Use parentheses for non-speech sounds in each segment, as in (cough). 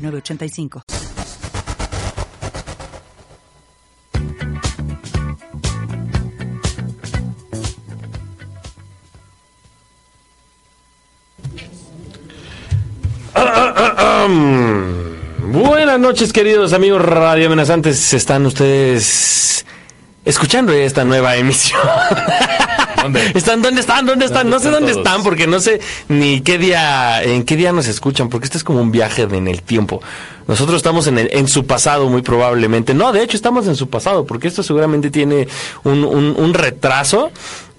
985. Buenas noches, queridos amigos radio amenazantes. Están ustedes escuchando esta nueva emisión. (laughs) (laughs) ¿Dónde? ¿Están, ¿Dónde están? ¿Dónde están? no sé dónde están porque no sé ni qué día, en qué día nos escuchan, porque este es como un viaje en el tiempo. Nosotros estamos en, el, en su pasado muy probablemente. No, de hecho estamos en su pasado, porque esto seguramente tiene un, un, un retraso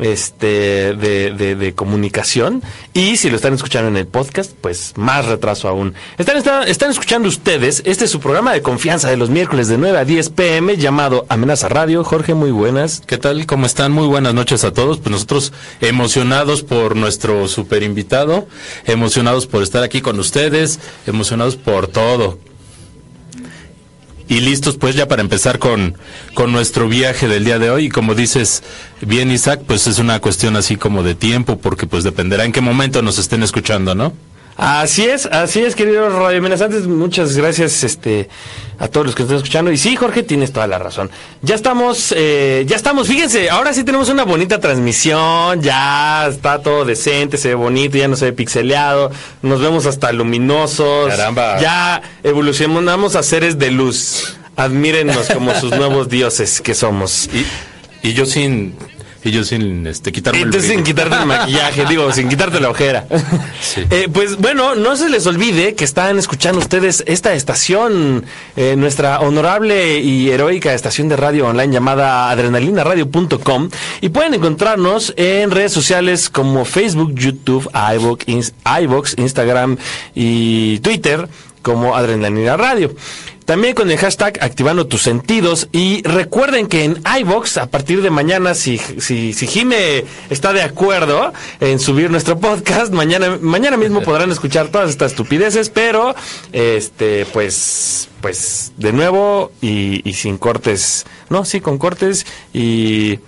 este, de, de, comunicación. Y si lo están escuchando en el podcast, pues más retraso aún. Están, están, están escuchando ustedes, este es su programa de confianza de los miércoles de 9 a 10 pm llamado Amenaza Radio. Jorge, muy buenas. ¿Qué tal? ¿Cómo están? Muy buenas noches a todos. Pues nosotros emocionados por nuestro super invitado, emocionados por estar aquí con ustedes, emocionados por todo y listos pues ya para empezar con, con nuestro viaje del día de hoy. Y como dices bien Isaac, pues es una cuestión así como de tiempo, porque pues dependerá en qué momento nos estén escuchando, ¿no? Así es, así es, queridos radioamenazantes. Muchas gracias este, a todos los que están escuchando. Y sí, Jorge, tienes toda la razón. Ya estamos, eh, ya estamos, fíjense, ahora sí tenemos una bonita transmisión. Ya está todo decente, se ve bonito, ya no se ve pixeleado. Nos vemos hasta luminosos. Caramba. Ya evolucionamos a seres de luz. Admírennos como sus nuevos dioses que somos. Y, y yo sin y yo sin este, quitarme Entonces, el sin quitarte el maquillaje, digo, sin quitarte la ojera. (laughs) Sí. Eh, pues bueno, no se les olvide que están escuchando ustedes esta estación, eh, nuestra honorable y heroica estación de radio online llamada adrenalinaradio.com y pueden encontrarnos en redes sociales como Facebook, YouTube, iVoox, Instagram y Twitter como Adrenalina Radio. También con el hashtag activando tus sentidos y recuerden que en iBox a partir de mañana si si si Jime está de acuerdo en subir nuestro podcast, mañana mañana mismo podrán escuchar todas estas estupideces, pero este pues pues de nuevo y, y sin cortes, no, sí con cortes y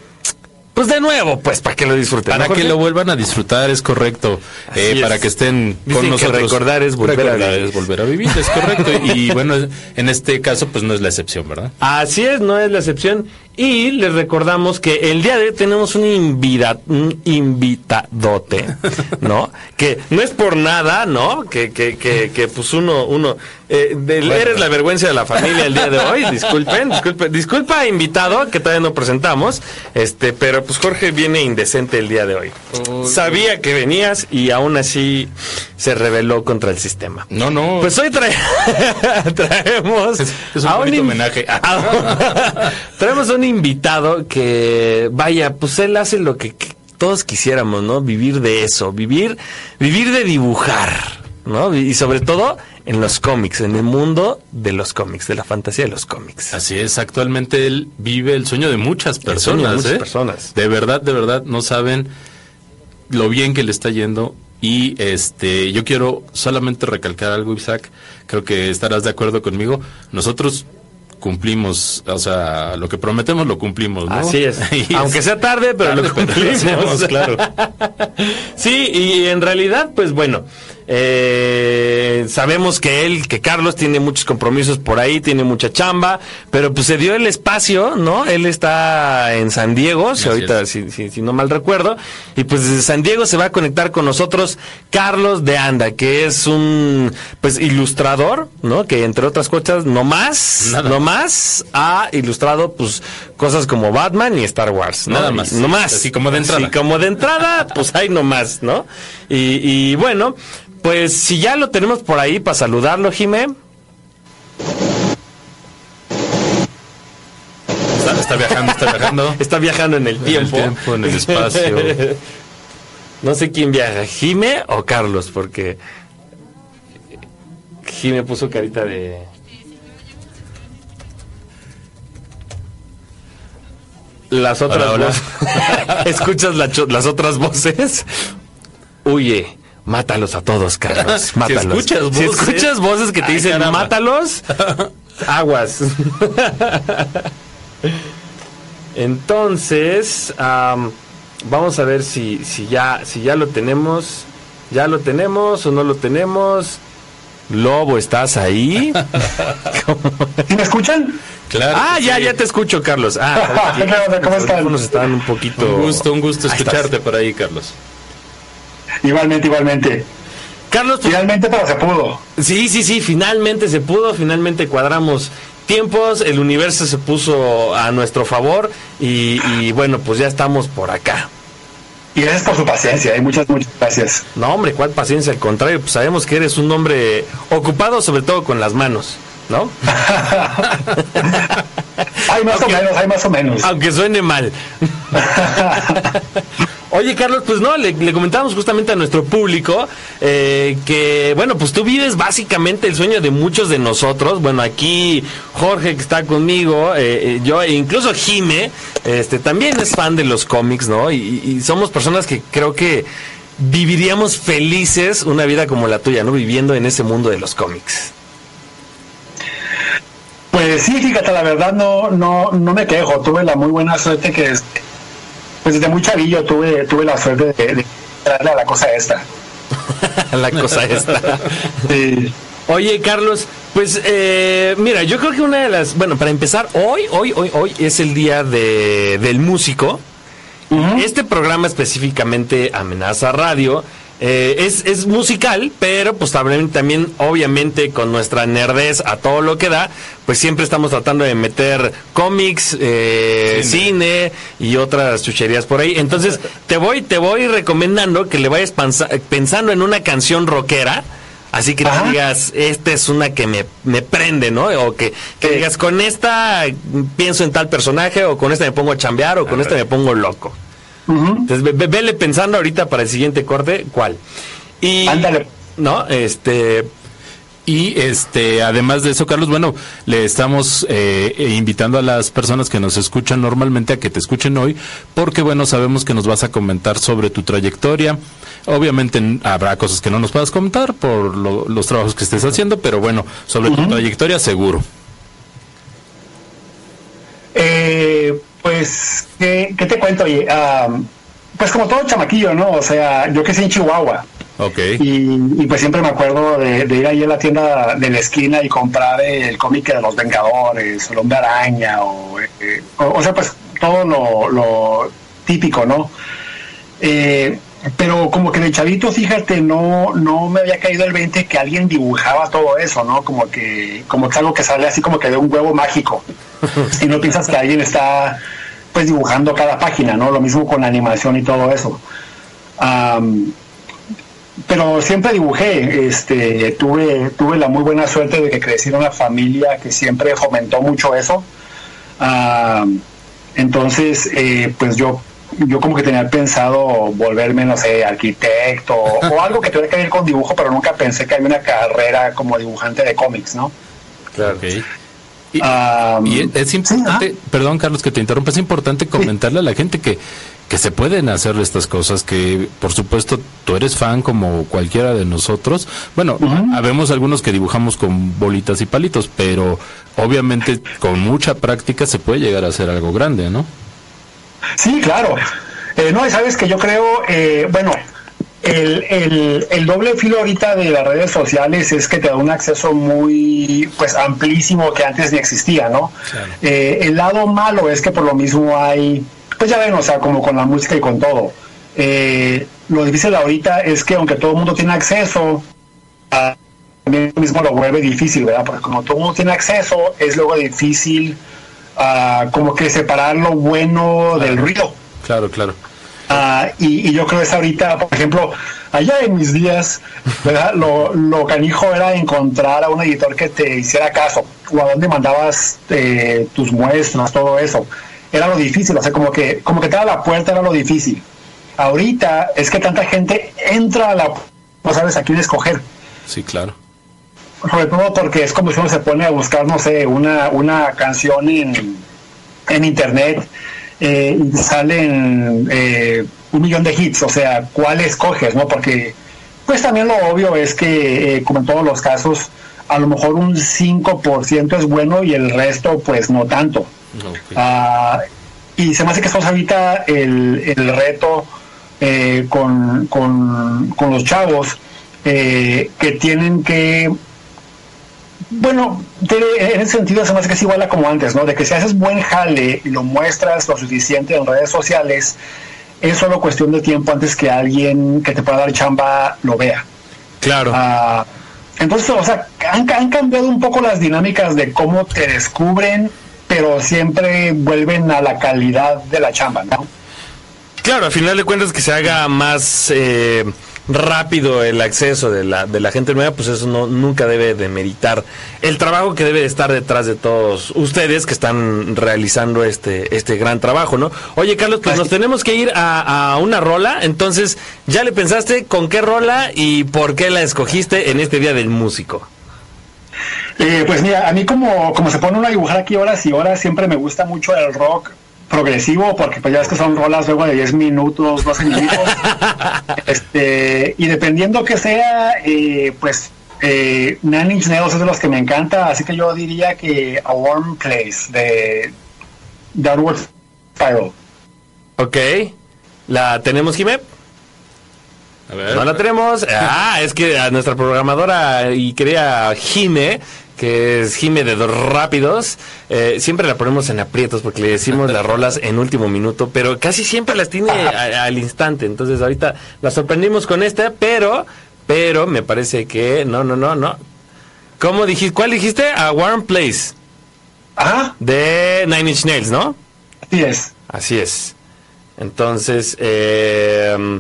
pues de nuevo, pues para que lo disfruten. Para ¿no, que lo vuelvan a disfrutar, es correcto. Eh, es. para que estén Dicen con que nosotros. recordar es volver a Recordar vivir. es volver a vivir, es correcto. (laughs) Y bueno, en este caso, pues no es la excepción, ¿verdad? Así es, no es la excepción. Y les recordamos que el día de hoy tenemos un, invida- un invitadote, (laughs) ¿no? que no es por nada, ¿no? Que, que, que, que pues uno, uno, eh, Bueno. eres la vergüenza de la familia el día de hoy. Disculpen, disculpen, disculpa invitado que todavía no presentamos, este, pero pues Jorge viene indecente el día de hoy. Sabía que venías y aún así se rebeló contra el sistema. No, no. Pues hoy trae- (laughs) traemos es, es un a bonito in- homenaje. a- (laughs) traemos un invitado que, vaya, pues él hace lo que, que todos quisiéramos, ¿no? Vivir de eso, vivir, vivir de dibujar, ¿no? Y sobre todo en los cómics, en el mundo de los cómics, de la fantasía de los cómics. Así es, actualmente él vive el sueño de muchas personas. de muchas ¿eh? personas. De verdad, de verdad, no saben lo bien que le está yendo. Y este, yo quiero solamente recalcar algo, Isaac. Creo que estarás de acuerdo conmigo. Nosotros cumplimos, o sea, lo que prometemos lo cumplimos, ¿no? Así es. (laughs) Y Aunque sea tarde, pero tarde, lo pero cumplimos. hacemos, claro. (laughs) sí, y en realidad, pues bueno, eh, sabemos que él, que Carlos tiene muchos compromisos por ahí, tiene mucha chamba, pero pues se dio el espacio, ¿no? Él está en San Diego, si ahorita, si, si- si no mal recuerdo, y pues desde San Diego se va a conectar con nosotros Carlos de Anda, que es un, pues, ilustrador, ¿no? Que entre otras cosas, no más, Nada. no más, ha ilustrado, pues, cosas como Batman y Star Wars, ¿no? Nada Y- más. No más. Así como de entrada. Así como de entrada, pues hay no más, ¿no? Y, y bueno, pues si ya lo tenemos por ahí para saludarlo, Jimé. Está, está viajando, está viajando. (laughs) Está viajando en el En el tiempo. tiempo, en el espacio. (laughs) no sé quién viaja, Jime o Carlos, porque Jime puso carita de... Las otras Hola, hola. voces. (laughs) ¿Escuchas la las otras voces? Huye. Mátalos a todos, Carlos. (laughs) Si Mátalos. escuchas Si voces- escuchas voces que te Ay, dicen caramba. mátalos, (laughs) aguas. Entonces, am, vamos a ver si, si, ya, si ya lo tenemos. ¿Ya lo tenemos o no lo tenemos? Lobo, ¿estás ahí? ¿Sí (laughs) me escuchan? Claro. ah, ya, sí. ya te escucho, Carlos. Ah, ¿Qué tal? ¿Cómo los están? audífonos están un poquito... Un gusto, un gusto escucharte por ahí, Carlos. Igualmente, igualmente. Carlos, pues, Finalmente, pero se pudo. Sí, sí, sí, finalmente se pudo, finalmente cuadramos tiempos, el universo se puso a nuestro favor y, y bueno, pues ya estamos por acá. Y gracias por su paciencia, y muchas, muchas gracias. No, hombre, cuál paciencia, al contrario, pues sabemos que eres un hombre ocupado sobre todo con las manos, ¿no? (laughs) Hay más o menos, hay más o menos. Aunque suene mal. (laughs) Oye, Carlos, pues no, le, le comentábamos justamente a nuestro público eh, que, bueno, pues tú vives básicamente el sueño de muchos de nosotros. Bueno, aquí Jorge que está conmigo, eh, eh, yo, e incluso Jime, este, también es fan de los cómics, ¿no? Y, y somos personas que creo que viviríamos felices una vida como la tuya, ¿no? Viviendo en ese mundo de los cómics. Pues sí, fíjate, la verdad no, no, no me quejo. Tuve la muy buena suerte que, pues desde muy chavillo tuve, tuve la suerte de, de darle a la cosa esta. (laughs) la cosa esta. (laughs) Sí. Oye, Carlos, pues eh, mira, yo creo que una de las, bueno, para empezar, hoy, hoy, hoy, hoy es el día de, del músico. Ujú. Este programa específicamente Amenaza Radio eh, es, es musical, pero pues también, también obviamente con nuestra nerdez a todo lo que da, pues siempre estamos tratando de meter cómics, eh, cine. y otras chucherías por ahí. Entonces (laughs) te voy, te voy recomendando que le vayas pensando en una canción rockera. Así que Ajá. digas, esta es una que me, me prende, ¿no? O que, que digas, con esta pienso en tal personaje, o con esta me pongo a chambear, o con esta me pongo loco. Entonces, ve- ve- vele pensando ahorita para el siguiente corte, ¿cuál? Y, Ándale. ¿no? Este, Y este, además de eso, Carlos, bueno, le estamos eh, invitando a las personas que nos escuchan normalmente a que te escuchen hoy, porque bueno, sabemos que nos vas a comentar sobre tu trayectoria. Obviamente habrá cosas que no nos puedas comentar por lo- los trabajos que estés haciendo, pero bueno, sobre tu trayectoria seguro. Eh, pues, ¿qué, qué te cuento? Oye, pues como todo chamaquillo, ¿no? O sea, yo que sé en Chihuahua. Ok. Y, y pues siempre me acuerdo de, de ir ahí a la tienda de la esquina y comprar el cómic de los Vengadores, o el Hombre Araña, o, eh, o, o sea, pues todo lo, lo típico, ¿no? Eh, pero como que de chavito, fíjate, no, no me había caído el 20 que alguien dibujaba todo eso, ¿no? Como que, como que algo que sale así como que de un huevo mágico. (laughs) y no piensas que alguien está pues dibujando cada página, ¿no? Lo mismo con la animación y todo eso. Am, pero siempre dibujé, este, tuve, tuve la muy buena suerte de que crecí en una familia que siempre fomentó mucho eso. Entonces, eh, pues yo, yo como que tenía pensado volverme, no sé, arquitecto o algo que tuviera que ver con dibujo, pero nunca pensé que había una carrera como dibujante de cómics, ¿no? claro. Ok. Y, y es importante, perdón Carlos que te interrumpa, es importante comentarle a la gente que, que se pueden hacer estas cosas, que por supuesto tú eres fan como cualquiera de nosotros. Bueno, habemos algunos que dibujamos con bolitas y palitos, pero obviamente con mucha práctica se puede llegar a hacer algo grande, ¿no? Sí, claro. Eh, no, y sabes que yo creo, eh, bueno, el, el, el doble filo ahorita de las redes sociales es que te da un acceso muy, pues, amplísimo que antes ni existía, ¿no? Eh, el lado malo es que por lo mismo hay, pues ya ven, o sea, como con la música y con todo. Eh, lo difícil ahorita es que aunque todo el mundo tiene acceso, también mismo lo vuelve difícil, ¿verdad? Porque como todo el mundo tiene acceso, es luego difícil ah, como que separar lo bueno del ruido. Claro, claro. Ah, y, y yo creo que es ahorita, por ejemplo, allá en mis días, ¿verdad? Lo, lo canijo era encontrar a un editor que te hiciera caso, o a dónde mandabas eh, tus muestras, todo eso. Era lo difícil, o sea, como que, como que te da la puerta era lo difícil. Ahorita es que tanta gente entra a la no sabes a quién escoger. Sí, claro. Sobre todo porque es como si uno se pone a buscar, no sé, una, una canción en, en internet eh, y salen eh, un millón de hits, o sea, ¿cuál escoges, no? Porque, pues también lo obvio es que, eh, como en todos los casos, a lo mejor un 5% es bueno y el resto, pues no tanto. Ah, y se me hace que estamos ahorita el, el reto eh, con, con, con, los chavos eh, que tienen que bueno, en ese sentido se me hace que es igual a como antes, ¿no? De que si haces buen jale y lo muestras lo suficiente en redes sociales, es solo cuestión de tiempo antes que alguien que te pueda dar chamba lo vea. Claro. Ah, entonces, o sea, han, han, cambiado un poco las dinámicas de cómo te descubren, pero siempre vuelven a la calidad de la chamba, ¿no? Claro, al final de cuentas que se haga más... Eh rápido el acceso de la, de la gente nueva, pues eso no, nunca debe de meritar el trabajo que debe de estar detrás de todos ustedes que están realizando este, este gran trabajo, ¿no? Oye, Carlos, pues nos tenemos que ir a, a una rola, entonces, ¿ya le pensaste con qué rola y por qué la escogiste en este Día del Músico? Eh, pues mira, a mí como, como se pone uno a dibujar aquí horas y horas, siempre me gusta mucho el rock progresivo, porque pues ya es que son rolas luego de 10 minutos, 12 minutos. (laughs) este, y dependiendo que sea, eh, pues eh, Nine Inch Nails es de los que me encanta, así que yo diría que A Warm Place de Downward Spiral. Ok. ¿La tenemos, Jimé? A ver, no la tenemos. Ah, es que a nuestra programadora y quería Jime que es Jime de Dos Rápidos. Eh, siempre la ponemos en aprietos porque le decimos las rolas en último minuto, pero casi siempre las tiene al instante. Entonces ahorita la sorprendimos con esta, pero, pero me parece que no, no, no, no. ¿Cómo dijiste? ¿Cuál dijiste? A Warm Place. Ah. De Nine Inch Nails, ¿no? Así es. Así es. Entonces, eh,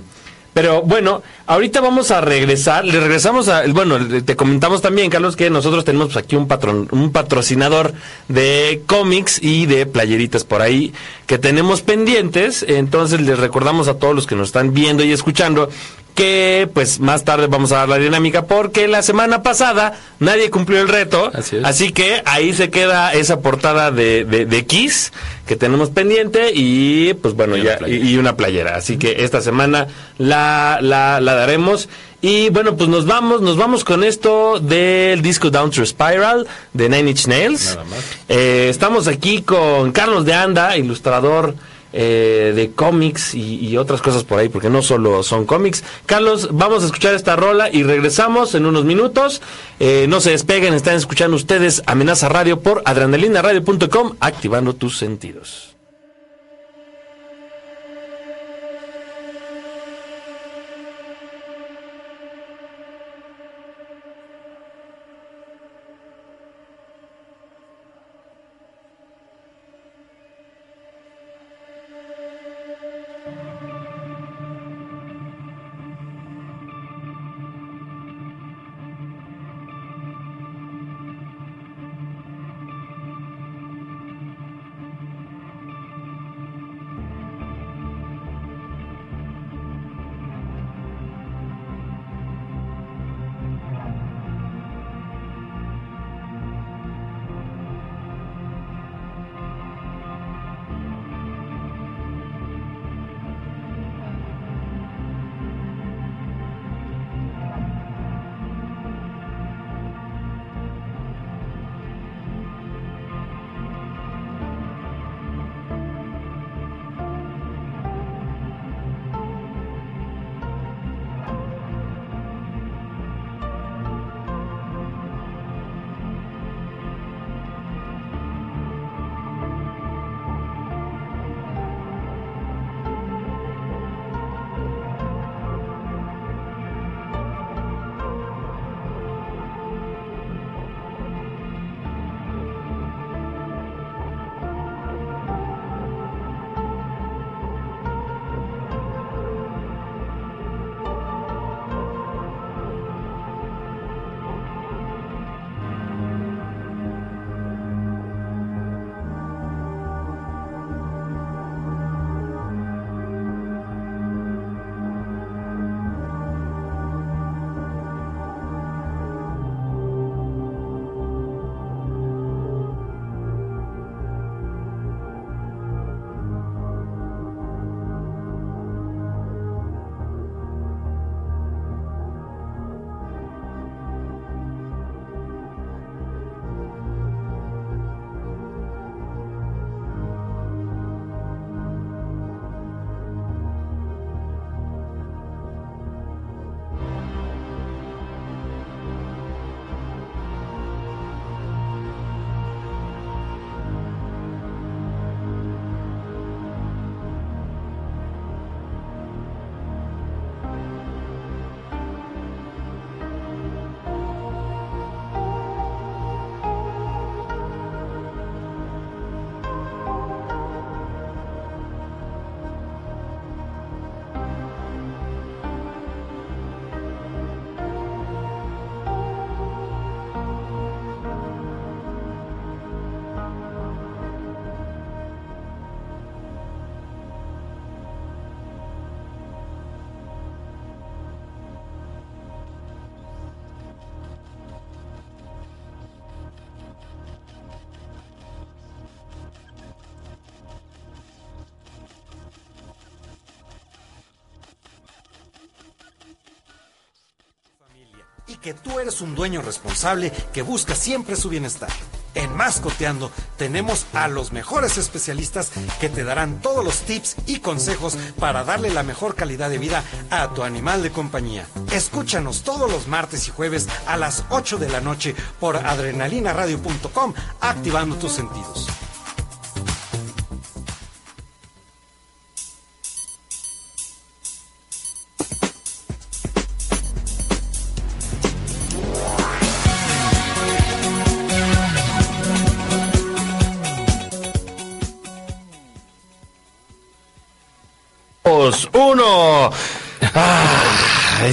pero bueno, ahorita vamos a regresar, le regresamos a, bueno, te comentamos también, Carlos, que nosotros tenemos pues, aquí un patrón, un patrocinador de cómics y de playeritas por ahí que tenemos pendientes, entonces les recordamos a todos los que nos están viendo y escuchando que pues más tarde vamos a dar la dinámica porque la semana pasada nadie cumplió el reto, así, que ahí se queda esa portada de, de, Kiss que tenemos pendiente y pues bueno, ya y, una playera, así que esta semana la, la, la daremos. Y bueno, pues nos vamos, nos vamos con esto del disco Down to Spiral de Nine Inch Nails. Eh, estamos aquí con Carlos de Anda, ilustrador eh, de cómics y, otras cosas por ahí, porque no solo son cómics. Carlos, vamos a escuchar esta rola y regresamos en unos minutos. Eh, no se despeguen, están escuchando ustedes Amenaza Radio por adrenalinaradio.com, activando tus sentidos. Que tú eres un dueño responsable que busca siempre su bienestar. En Mascoteando tenemos a los mejores especialistas que te darán todos los tips y consejos para darle la mejor calidad de vida a tu animal de compañía. Escúchanos todos los martes y jueves a las 8 de la noche por adrenalinaradio.com activando tus sentidos.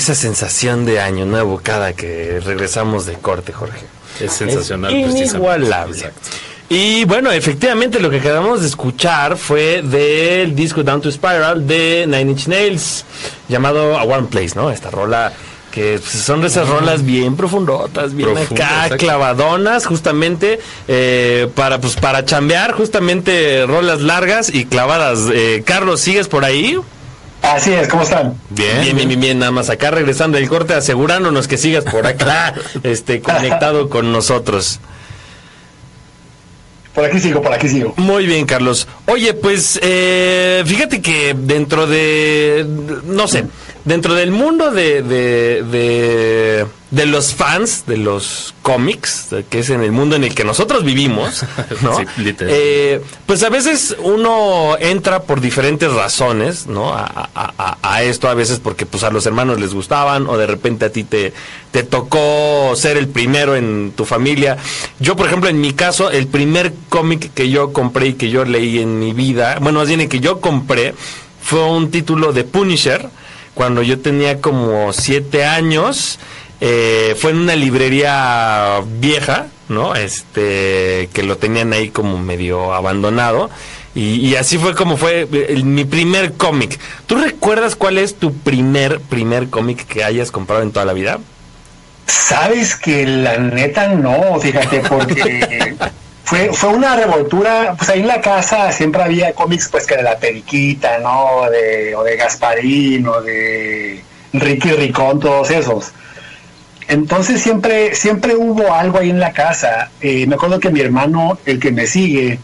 Esa sensación de año nuevo cada que regresamos de corte, Jorge. Es sensacional. Es inigualable. Y bueno, efectivamente lo que acabamos de escuchar fue del disco Down to Spiral de Nine Inch Nails, llamado A Warm Place, ¿no? Esta rola que son de esas rolas bien profundotas, bien acá, clavadonas, justamente eh, para pues para chambear, justamente rolas largas y clavadas. Eh, Carlos, ¿sigues por ahí? Así es, ¿cómo están? Bien, bien, bien, bien, nada más acá regresando del corte, asegurándonos que sigas por acá, (laughs) este, conectado con nosotros. Por aquí sigo, por aquí sigo. Muy bien, Carlos. Oye, pues eh, fíjate que dentro de, no sé, dentro del mundo de, de, de, los fans de los cómics, que es en el mundo en el que nosotros vivimos, (laughs) ¿no? Eh, pues a veces uno entra por diferentes razones, ¿no? A, a, a, esto, a veces porque pues a los hermanos les gustaban o de repente a ti te, te tocó ser el primero en tu familia. Yo, por ejemplo, en mi caso, el primer cómic que yo compré y que yo leí en mi vida, bueno, más bien el que yo compré, fue un título de Punisher cuando yo tenía como siete años. Eh, fue en una librería vieja, ¿no? Este, que lo tenían ahí como medio abandonado. Y, así fue como fue mi primer cómic. ¿Tú recuerdas cuál es tu primer, primer cómic que hayas comprado en toda la vida? Sabes que la neta no, fíjate, porque (laughs) fue, fue una revoltura, pues ahí en la casa siempre había cómics pues que de la periquita, ¿no? De, o de Gasparín, o de Ricky Ricón, todos esos. Entonces siempre, siempre hubo algo ahí en la casa. Eh, me acuerdo que mi hermano, el que me sigue,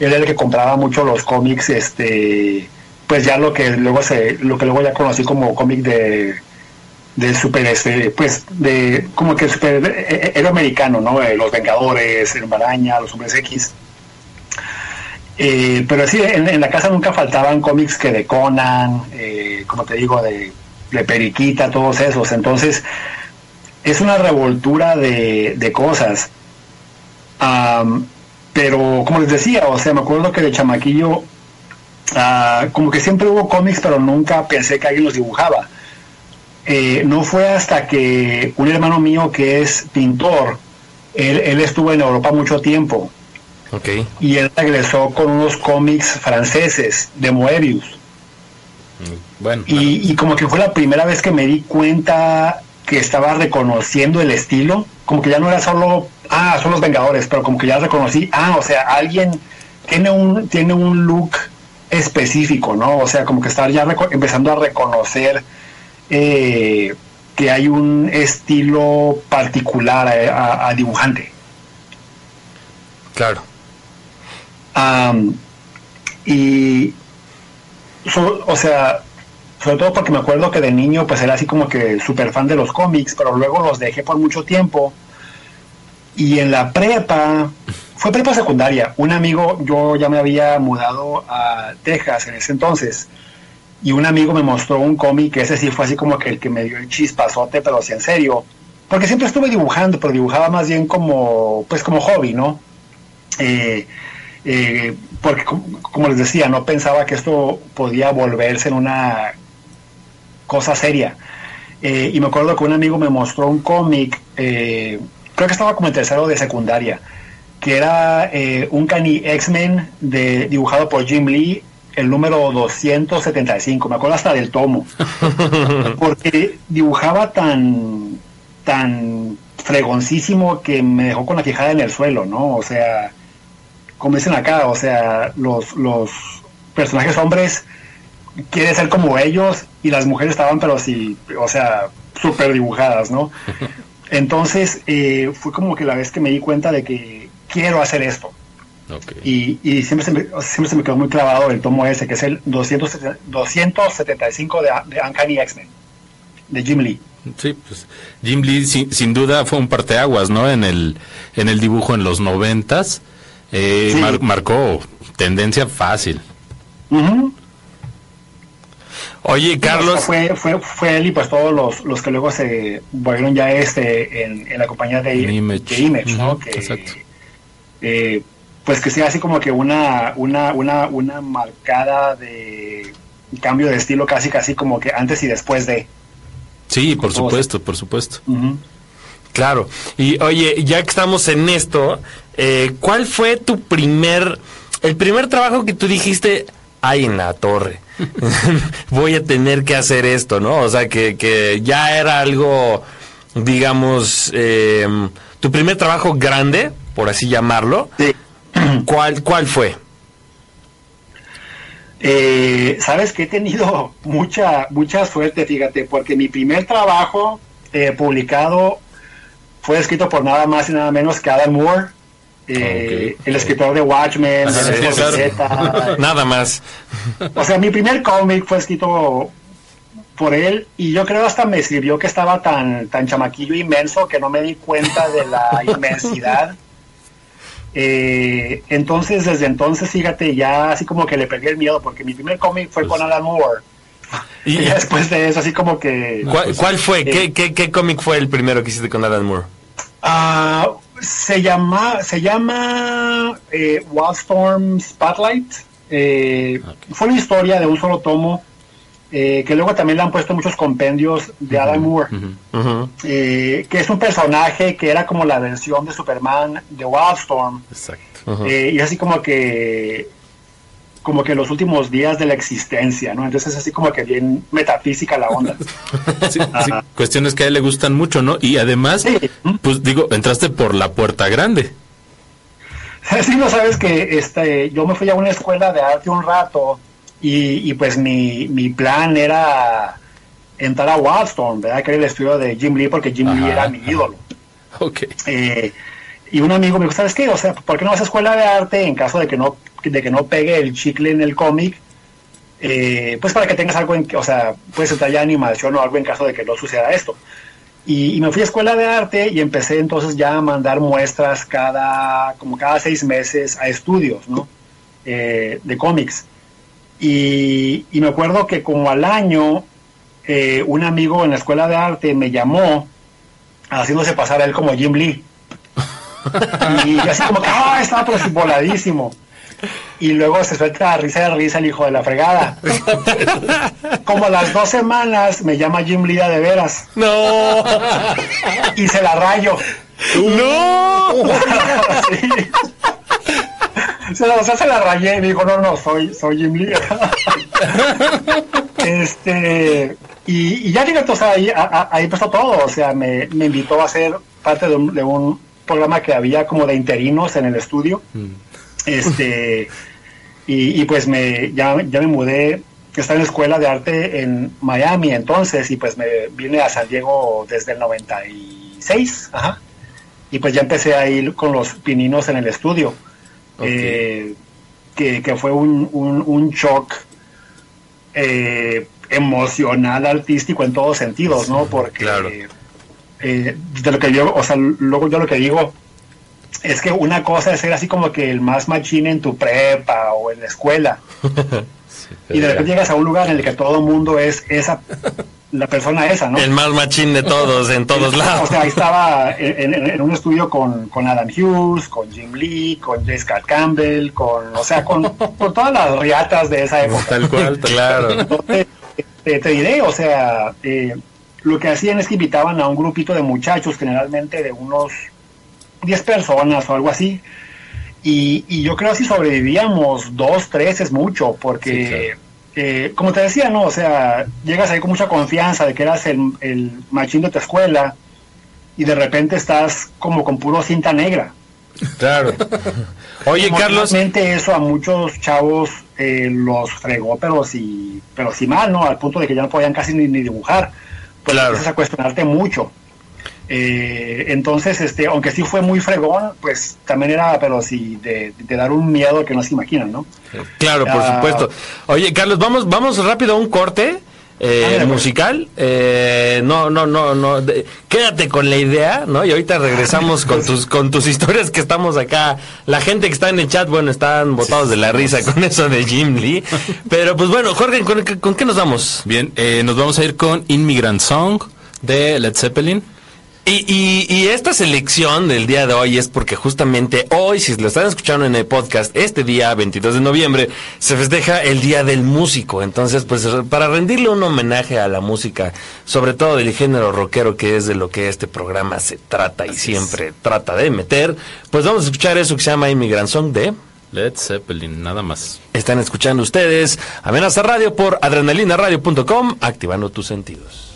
era el que compraba mucho los cómics, este, pues ya lo que luego se, lo que luego ya conocí como cómic de de super este, pues de como que super eh, héroe americano no los Vengadores el Maraña los Hombres X. Eh, pero sí en, la casa nunca faltaban cómics que de Conan eh, como te digo de, Periquita todos esos. Entonces es una revoltura de, de cosas. Pero como les decía o sea me acuerdo que de chamaquillo ah, como que siempre hubo cómics pero nunca pensé que alguien los dibujaba eh, no fue hasta que un hermano mío que es pintor, él, estuvo en Europa mucho tiempo. Y él regresó con unos cómics franceses de Moebius. Mm, bueno, y, como que fue la primera vez que me di cuenta que estaba reconociendo el estilo, como que ya no era solo, ah, son los Vengadores, pero como que ya reconocí, ah, o sea, alguien tiene un, tiene un look específico, ¿no? O sea, como que estaba ya empezando a reconocer eh, que hay un estilo particular a, dibujante. Claro. y, o sea, sobre todo porque me acuerdo que de niño pues era así como que súper fan de los cómics, pero luego los dejé por mucho tiempo. Y en la prepa, fue prepa secundaria, un amigo, yo ya me había mudado a Texas en ese entonces, y un amigo me mostró un cómic, ese sí fue así como que el que me dio el chispazote, pero sí en serio. Porque siempre estuve dibujando, pero dibujaba más bien como, pues como hobby, ¿no? Eh, eh, porque como les decía, no pensaba que esto podía volverse en una cosa seria. Eh, y me acuerdo que un amigo me mostró un cómic, creo que estaba como en tercero de secundaria, que era un cani X-Men dibujado por Jim Lee el número 275, me acuerdo hasta del tomo, (laughs) porque dibujaba tan, tan fregoncísimo que me dejó con la quijada en el suelo, ¿no? O sea, como dicen acá, o sea, los, los personajes hombres quieren ser como ellos y las mujeres estaban, pero sí, o sea, súper dibujadas, ¿no? (laughs) Entonces eh, fue como que la vez que me di cuenta de que quiero hacer esto. Y, y siempre, se me, siempre se me quedó muy clavado el tomo ese, que es el 270 275 de, de Uncanny X-Men, de Jim Lee. Sí, pues Jim Lee sin, sin duda fue un parteaguas, ¿no? En el, en el dibujo en los noventas. Eh, Sí. mar- marcó tendencia fácil. Ujú. Oye, Carlos, Fue, fue, fue él y pues todos los, los que luego se volvieron ya este en, en la compañía de Image. de Image, ¿no? Que, exacto. eh, pues que sea así como que una, una, una, una marcada de cambio de estilo casi casi como que antes y después de. Sí, por supuesto, por supuesto. Claro. Y oye, ya que estamos en esto, eh, ¿cuál fue tu primer, el primer trabajo que tú dijiste, ay, en la torre, (laughs) voy a tener que hacer esto, ¿no? O sea, que, que ya era algo, digamos, eh, tu primer trabajo grande, por así llamarlo. Sí. (clears throat) ¿Cuál, cuál fue? Eh, Sabes que he tenido (laughs) mucha, mucha suerte, fíjate, porque mi primer trabajo eh, publicado fue escrito por nada más y nada menos que Adam Moore, eh, el escritor de Watchmen, Ajá, de sí, Left claro. 4 Dead. (laughs) Nada más. O sea, mi primer cómic fue escrito por él y yo creo hasta me sirvió que estaba tan, tan chamaquillo inmenso que no me di cuenta de la (laughs) inmensidad. Eh, entonces, desde entonces, fíjate, ya así como que le perdí el miedo porque mi primer cómic fue con Alan Moore. ¿Y (laughs) Y ya después de eso, así como que... cuál, cuál fue? Eh, ¿Qué, qué, qué cómic fue el primero que hiciste con Alan Moore? Ah, se llama, se llama eh, Wildstorm Spotlight. Eh, Fue una historia de un solo tomo eh, que luego también le han puesto muchos compendios de Alan Moore, eh, que es un personaje que era como la versión de Superman de Wildstorm. Exacto. Eh, y así como que como que los últimos días de la existencia, ¿no? Entonces así como que bien metafísica la onda. (laughs) Sí, sí, cuestiones que a él le gustan mucho, ¿no? Y además, Sí. pues digo, entraste por la puerta grande. (laughs) Sí, no sabes que este, yo me fui a una escuela de arte un rato y, y pues mi, mi plan era entrar a Wildstorm, ¿verdad? Que era el estudio de Jim Lee porque Jim Lee Ajá, era mi ajá. ídolo. Ok. Eh, y un amigo me dijo, ¿sabes qué? O sea, ¿por qué no vas a escuela de arte en caso de que no, de que no pegue el chicle en el cómic? Eh, pues para que tengas algo, en, o sea, puedes entrar ya animación o algo en caso de que no suceda esto. Y, y me fui a escuela de arte y empecé entonces ya a mandar muestras cada, como cada seis meses a estudios, ¿no? Eh, de cómics. Y, y me acuerdo que como al año, eh, un amigo en la escuela de arte me llamó haciéndose pasar a él como Jim Lee. Y así como que, ah, estaba pero voladísimo. Y luego se suelta risa de risa el hijo de la fregada. Como a las dos semanas me llama Jim Lee de veras No, y se la rayo. no. (laughs) Sí. Se o sea, se la rayé y me dijo, no, no, soy, soy Jim Lee. (laughs) este, y, y ya fíjate, o sea, ahí, a- ahí empezó todo, o sea, me, me invitó a ser parte de un, de un programa que había como de interinos en el estudio. Este, y, y pues me, ya, ya me mudé, estaba en la escuela de arte en Miami entonces, y pues me vine a San Diego desde el 96, ajá. Y pues ya empecé a ir con los pininos en el estudio. Eh, que, que fue un, un, un shock eh, emocional, artístico en todos sentidos, ¿no? Porque claro. eh, de lo que yo, o sea, luego yo lo que digo es que una cosa es ser así como que el más machín en tu prepa o en la escuela (laughs) y de repente llegas a un lugar en el que todo el mundo es esa la persona esa, ¿no? El más machín de todos, en todos O lados. sea, ahí estaba (laughs) en, en- en un estudio con, con Adam Hughes, con Jim Lee, con J. Scott Campbell, con, o sea, con, con todas las riatas de esa época. Tal cual, Claro. Entonces, te, te diré, o sea, eh, lo que hacían es que invitaban a un grupito de muchachos, generalmente de unos 10 personas o algo así, y, y yo creo que si sobrevivíamos dos, tres es mucho, porque, Sí, claro. Eh, como te decía, ¿no? O sea, llegas ahí con mucha confianza de que eras el, el machín de tu escuela, y de repente estás como con puro cinta negra. Claro. (laughs) Oye, Carlos, eso a muchos chavos eh, los fregó, pero sí, pero sí mal, ¿no? Al punto de que ya no podían casi ni, ni dibujar. Pues Claro. empiezas a cuestionarte mucho. Eh, entonces, este, aunque sí fue muy fregón, pues también era, pero sí, de, de dar un miedo que no se imaginan, ¿no? Claro, por Ah. supuesto. Oye, Carlos, vamos, vamos rápido a un corte. eh, acuerdo. musical, eh, no, no, no, no, de- quédate con la idea, ¿no? Y ahorita regresamos con tus, con tus historias que estamos acá. La gente que está en el chat, bueno, están botados de la risa con eso de Jim Lee. Pero pues bueno, Jorge, ¿con, qué- con qué nos vamos? Bien, eh, nos vamos a ir con Immigrant Song de Led Zeppelin. Y, y, y esta selección del día de hoy es porque justamente hoy, si lo están escuchando en el podcast, este día 22 de noviembre, se festeja el Día del Músico. Entonces, pues para rendirle un homenaje a la música, sobre todo del género rockero, que es de lo que este programa se trata y siempre trata de meter, pues vamos a escuchar eso que se llama Immigrant Song de... Led Zeppelin, nada más. Están escuchando ustedes Amenaza Radio por adrenalinaradio.com, activando tus sentidos.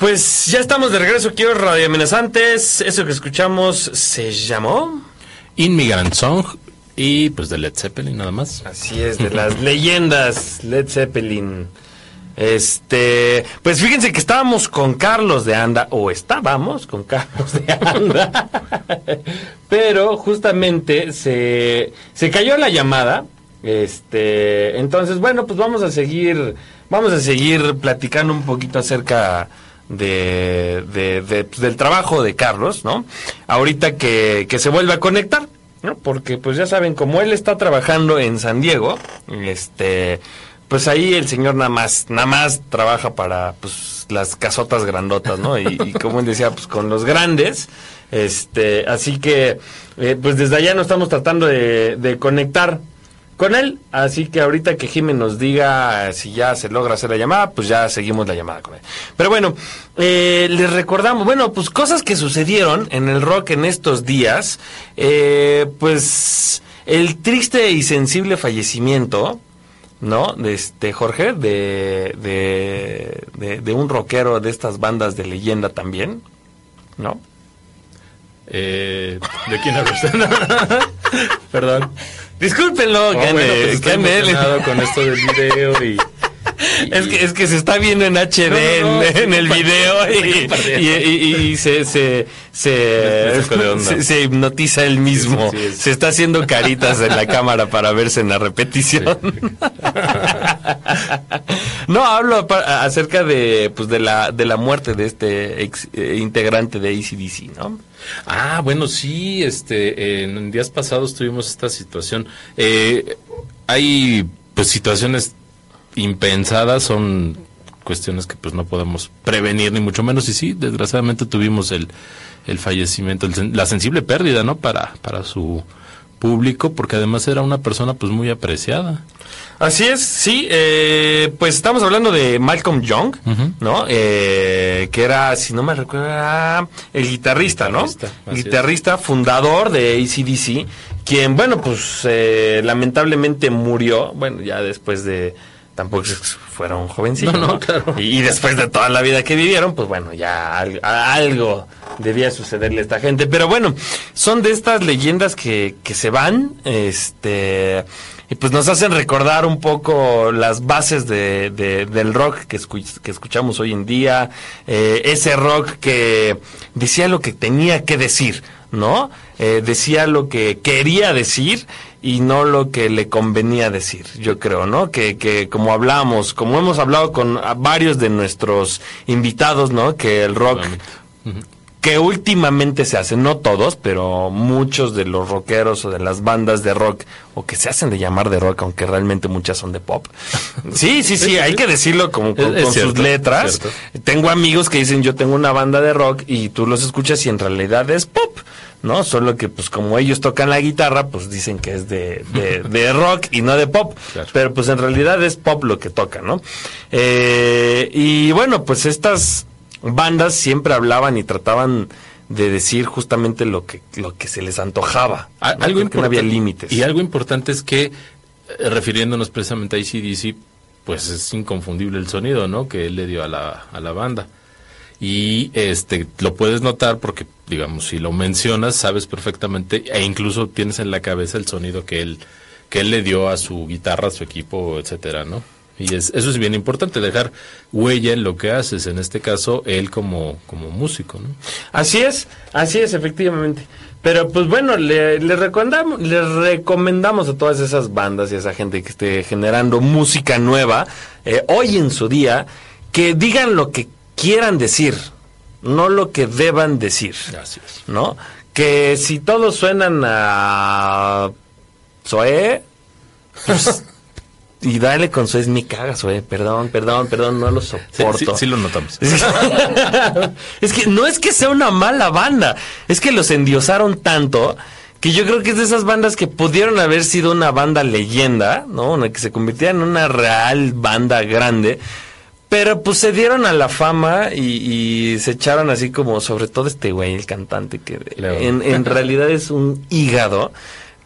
Pues ya estamos de regreso en Radio Amenazantes. Eso que escuchamos se llamó. Immigrant Song y pues de Led Zeppelin nada más. Así es, de las (laughs) leyendas Led Zeppelin. Este, pues fíjense que estábamos con Carlos de Anda, o estábamos con Carlos de Anda, (laughs) pero justamente se, se cayó la llamada. Este, entonces, bueno, pues vamos a seguir, vamos a seguir platicando un poquito acerca de, pues, del trabajo de Carlos, ¿no? Ahorita que, que se vuelve a conectar, ¿no? Porque pues ya saben, como él está trabajando en San Diego, este, pues ahí el señor nada más, nada más trabaja para pues las casotas grandotas, ¿no? Y, y como él decía, pues con los grandes, este, así que eh, pues desde allá nos estamos tratando de conectar con él, así que ahorita que Jiménez nos diga si ya se logra hacer la llamada, pues ya seguimos la llamada con él. Pero bueno, eh, les recordamos, bueno, pues cosas que sucedieron en el rock en estos días, eh, pues el triste y sensible fallecimiento, ¿no? De este Jorge, de, de, de, de un rockero de estas bandas de leyenda también, ¿no? Eh, ¿De quién habla usted? (laughs) Perdón. Discúlpenlo, Oh, bueno, pues estoy emocionado con esto del video y... Es que, es que se está viendo en HD No, no, no, en, en el video y, y- se, se, se, se- se hipnotiza él mismo. Sí, sí, sí. Se está haciendo caritas en la cámara para verse en la repetición. (laughs) no, hablo acerca de, pues, de, la, de la muerte de este ex, eh, integrante de ACDC, ¿no? Ah, bueno, sí, este, en días pasados tuvimos esta situación. Eh, hay, pues, situaciones impensadas, son cuestiones que, pues, no podemos prevenir, ni mucho menos. Y sí, desgraciadamente tuvimos el, el fallecimiento, el la sensible pérdida, ¿no? Para, para su público, porque además era una persona, pues, muy apreciada. Así es, sí, eh, pues estamos hablando de Malcolm Young. ¿no? Eh, que era, si no me recuerdo, era el guitarrista, ¿no? Guitarrista, es. guitarrista, fundador de ACDC, quien, bueno, pues eh, lamentablemente murió, bueno, ya después de, tampoco es que fuera un jovencito, No, no, ¿no? claro. Y, y después de toda la vida que vivieron, pues bueno, ya algo debía sucederle a esta gente. Pero bueno, son de estas leyendas que, que se van, este, y pues nos hacen recordar un poco las bases de, de- del rock que, escu- que escuchamos hoy en día, eh, ese rock que decía lo que tenía que decir, ¿no? Eh, decía lo que quería decir y no lo que le convenía decir, yo creo, ¿no? Que, que como hablamos, como hemos hablado con varios de nuestros invitados, ¿no? Que el rock que últimamente se hace, no todos, pero muchos de los rockeros o de las bandas de rock, o que se hacen de llamar de rock, aunque realmente muchas son de pop. (laughs) Sí, sí, sí, hay que decirlo como con, sus letras. Tengo amigos que dicen yo tengo una banda de rock y tú los escuchas y en realidad es pop. ¿No? Solo que pues como ellos tocan la guitarra, pues dicen que es de, de, (laughs) de rock y no de pop. Claro. Pero pues en realidad es pop lo que tocan, ¿no? Eh, y bueno, pues estas bandas siempre hablaban y trataban de decir justamente lo que lo que se les antojaba. ¿no? Algo no había importante- límites. Y algo importante es que, eh, refiriéndonos precisamente a ICDC, pues es inconfundible el sonido, ¿no? Que él le dio a la, a la banda. Y este lo puedes notar porque, digamos, si lo mencionas, sabes perfectamente, e incluso tienes en la cabeza el sonido que él, que él le dio a su guitarra, a su equipo, etcétera, ¿no? Y es, eso es bien importante, dejar huella en lo que haces, en este caso, él como, como músico, ¿no? Así es, así es, efectivamente. Pero pues bueno, le, le recomendamos, le recomendamos a todas esas bandas y a esa gente que esté generando música nueva, eh, hoy en su día, que digan lo que quieran decir, no lo que deban decir. Así es. ¿no? Que si todos suenan a Zoé, pues, (laughs) y dale con Zoé, es mi caga, Zoé, perdón, perdón, perdón, no lo Sí, soporto. sí, sí lo notamos. (laughs) es que no es que sea una mala banda, es que los endiosaron tanto que yo creo que es de esas bandas que pudieron haber sido una banda leyenda, ¿no? Una que se convirtiera en una real banda grande. Pero pues se dieron a la fama y, y se echaron así como, sobre todo este güey, el cantante, que en, en realidad es un hígado.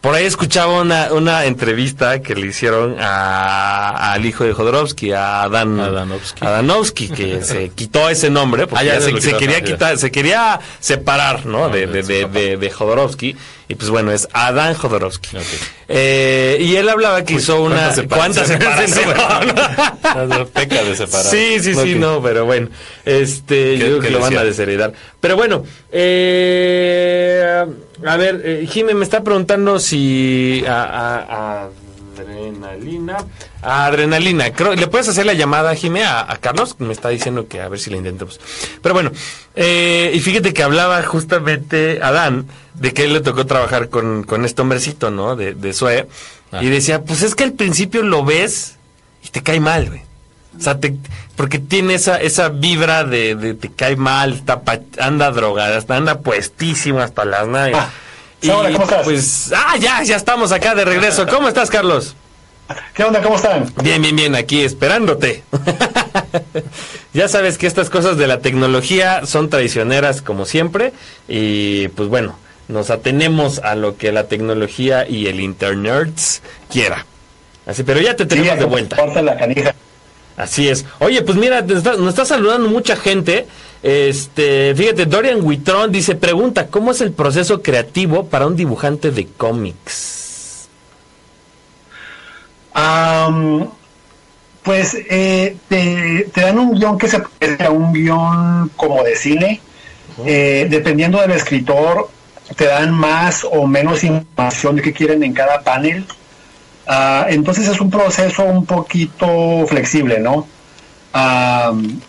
Por ahí escuchaba una, una entrevista que le hicieron a- al hijo de Jodorowsky, a Adán Adanovsky. Adanovsky, que (laughs) se quitó ese nombre porque Ah, ya ya se se, quería quitar, se quería separar, ¿no? Ah, de, de de, de, Jodorowsky. Y pues bueno, es Adán Jodorowsky. Ok. Eh, y él hablaba que hizo una... ¿cuánta separación? ¿Cuántas Peca (laughs) de separar. Sí, sí, sí, Ok. no, pero bueno, este, ¿Qué- yo creo que lo van a desheredar. Pero bueno, eh, a ver, eh, Jimé me está preguntando si a, a- a adrenalina, a adrenalina, creo, ¿le puedes hacer la llamada, Jimé, a, a Carlos? Me está diciendo que a ver si la intentamos. Pero bueno, eh, y fíjate que hablaba justamente Adán de que él le tocó trabajar con, con este hombrecito, ¿no? De, de Sue. Ah. Y decía, pues es que al principio lo ves y te cae mal, güey. O sea, te- porque tiene esa, esa vibra de, de te cae mal, está pa- anda drogada, hasta anda puestísimo hasta las nalgas. Ah, hola, ¿cómo estás? Pues, ah, ya, ya estamos acá de regreso. ¿Cómo estás, Carlos? ¿Qué onda? ¿Cómo están? Bien, bien, bien, aquí esperándote. (laughs) ya sabes que estas cosas de la tecnología son traicioneras como siempre y pues bueno, nos atenemos a lo que la tecnología y el internet quiera. Así, pero ya te tenemos Sí, de vuelta. Corta la canija. Así es. Oye, pues mira, nos está, nos está saludando mucha gente. Este, fíjate, Dorian Huitrón dice, pregunta, ¿cómo es el proceso creativo para un dibujante de cómics? Am, pues eh, te, te dan un guion que se parece a un guion como de cine. Eh, dependiendo del escritor, te dan más o menos información de qué quieren en cada panel. Ah, entonces es un proceso un poquito flexible, ¿no? Am,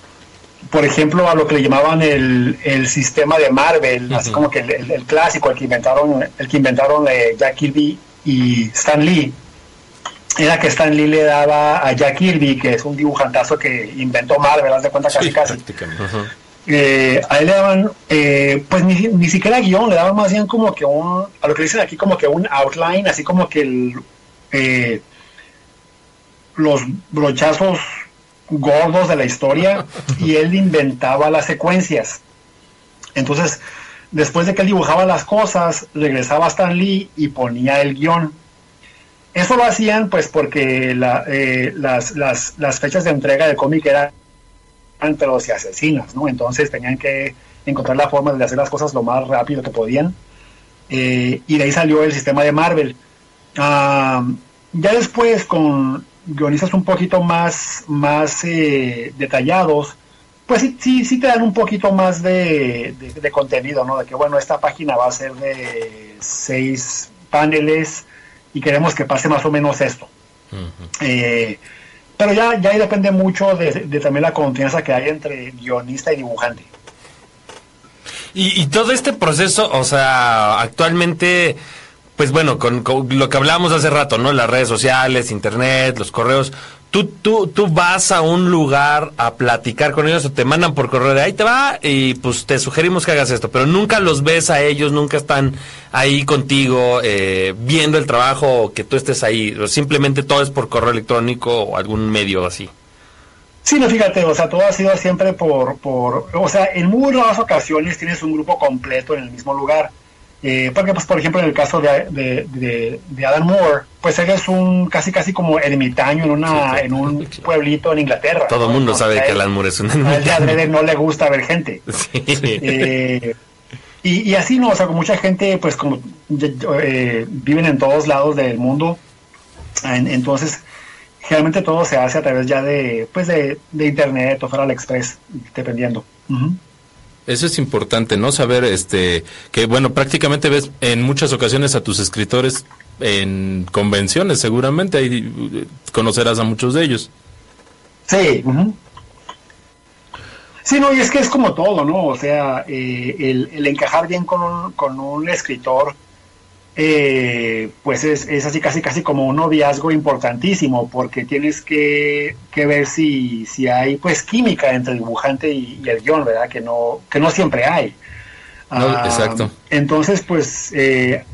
por ejemplo, a lo que le llamaban el, el sistema de Marvel, así como que el, el- el clásico, el que inventaron, el que inventaron eh, Jack Kirby y Stan Lee, era que Stan Lee le daba a Jack Kirby, que es un dibujantazo que inventó Marvel, haz de cuenta casi Sí, casi. prácticamente. Eh, a él le daban, eh, pues ni, ni siquiera guion, le daban más bien como que un, a lo que dicen aquí, como que un outline, así como que el, eh, los brochazos gordos de la historia (laughs) y él inventaba las secuencias. Entonces, después de que él dibujaba las cosas, regresaba a Stan Lee y ponía el guion. Eso lo hacían pues porque la, eh, las, las, las fechas de entrega del cómic eran pero y asesinas, ¿no? Entonces tenían que encontrar la forma de hacer las cosas lo más rápido que podían. Eh, y de ahí salió el sistema de Marvel. Ah, ya después, con guionistas un poquito más, más eh, detallados, pues sí, sí, sí te dan un poquito más de, de- de contenido, ¿no? De que, bueno, esta página va a ser de seis paneles y queremos que pase más o menos esto. Eh, pero ya, ya ahí depende mucho de, de también la confianza que hay entre guionista y dibujante. Y, y todo este proceso, o sea, actualmente, pues bueno, con, lo que hablábamos hace rato, ¿no? Las redes sociales, internet, los correos. Tú, tú, tú vas a un lugar a platicar con ellos o te mandan por correo de ahí te va y pues te sugerimos que hagas esto, pero nunca los ves a ellos, nunca están ahí contigo eh, viendo el trabajo que tú estés ahí, o simplemente todo es por correo electrónico o algún medio así. Sí, no, fíjate, o sea, todo ha sido siempre por, por, o sea, en muy raras ocasiones tienes un grupo completo en el mismo lugar. Eh, porque, pues, por ejemplo, en el caso de, de, de, de Adam Moore, pues él es un casi casi como ermitaño en una en un (laughs) pueblito en Inglaterra. Todo el ¿no? mundo sabe a que Alan Moore es un a él ermitaño. no le gusta ver gente. (laughs) Sí. Eh, y, y así no, o sea, con mucha gente, pues como eh, viven en todos lados del mundo, en- entonces generalmente todo se hace a través ya de, pues de, de internet o Federal Express, dependiendo. Ujú. Eso es importante, ¿no? Saber, este, que bueno, prácticamente ves en muchas ocasiones a tus escritores en convenciones, seguramente ahí eh, conocerás a muchos de ellos. Sí. Sí, no, y es que es como todo, ¿no? O sea, eh, el, el encajar bien con un, con un escritor, eh, pues es, es así casi casi como un noviazgo importantísimo, porque tienes que, que ver si, si hay pues química entre el dibujante y, y el guion, ¿verdad? Que no, que no siempre hay. No, Ah, exacto. Entonces, pues eh,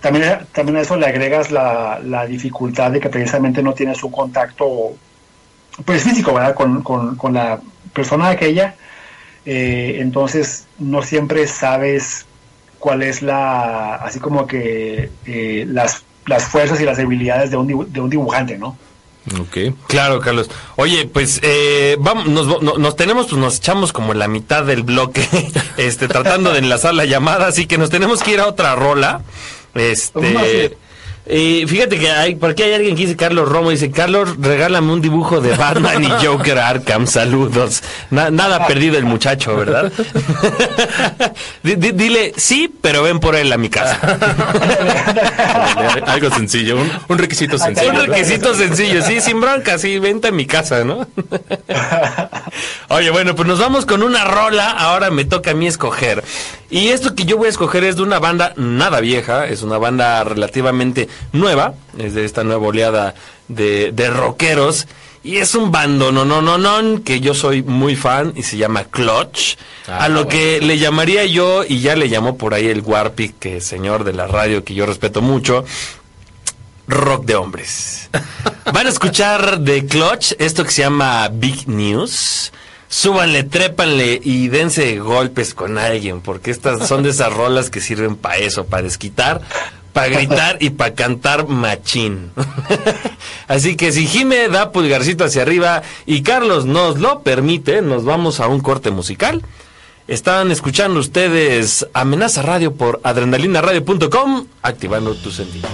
también, también a eso le agregas la, la dificultad de que precisamente no tienes un contacto pues físico, ¿verdad? Con, con, con la persona aquella. Eh, entonces no siempre sabes cuál es la, así como que eh, las, las fuerzas y las debilidades de un, de un dibujante, ¿no? Ok. Claro, Carlos. Oye, pues eh, vamos, nos, no- nos tenemos, pues nos echamos como en la mitad del bloque, (laughs) este, tratando de enlazar la llamada, así que nos tenemos que ir a otra rola. Este, eh, fíjate que hay, por aquí hay alguien que dice Carlos Romo, dice Carlos, regálame un dibujo de Batman y (laughs) Joker Arkham, saludos. Na- nada perdido el muchacho, ¿verdad? (laughs) Di- di- dile, sí, pero ven por él a mi casa. (laughs) Algo sencillo, un, un requisito sencillo. Un requisito sencillo, sí, sin bronca, sí, vente a mi casa, ¿no? Oye, bueno, pues nos vamos con una rola, ahora me toca a mí escoger. Y esto que yo voy a escoger es de una banda nada vieja, es una banda relativamente nueva, es de esta nueva oleada de, de rockeros. Y es un bando, no, no, no, no, que yo soy muy fan y se llama Clutch. Ah, a lo bueno. que le llamaría yo, y ya le llamó por ahí el Warpic, que es señor de la radio que yo respeto mucho, rock de hombres. (laughs) Van a escuchar de Clutch esto que se llama Big News. Súbanle, trépanle y dense golpes con alguien, porque estas son de esas rolas que sirven para eso, para desquitar, para gritar y para cantar machín. (laughs) Así que si Jime da pulgarcito hacia arriba y Carlos nos lo permite, nos vamos a un corte musical. Están escuchando ustedes Amenaza Radio por adrenalinaradio.com, activando tus sentidos.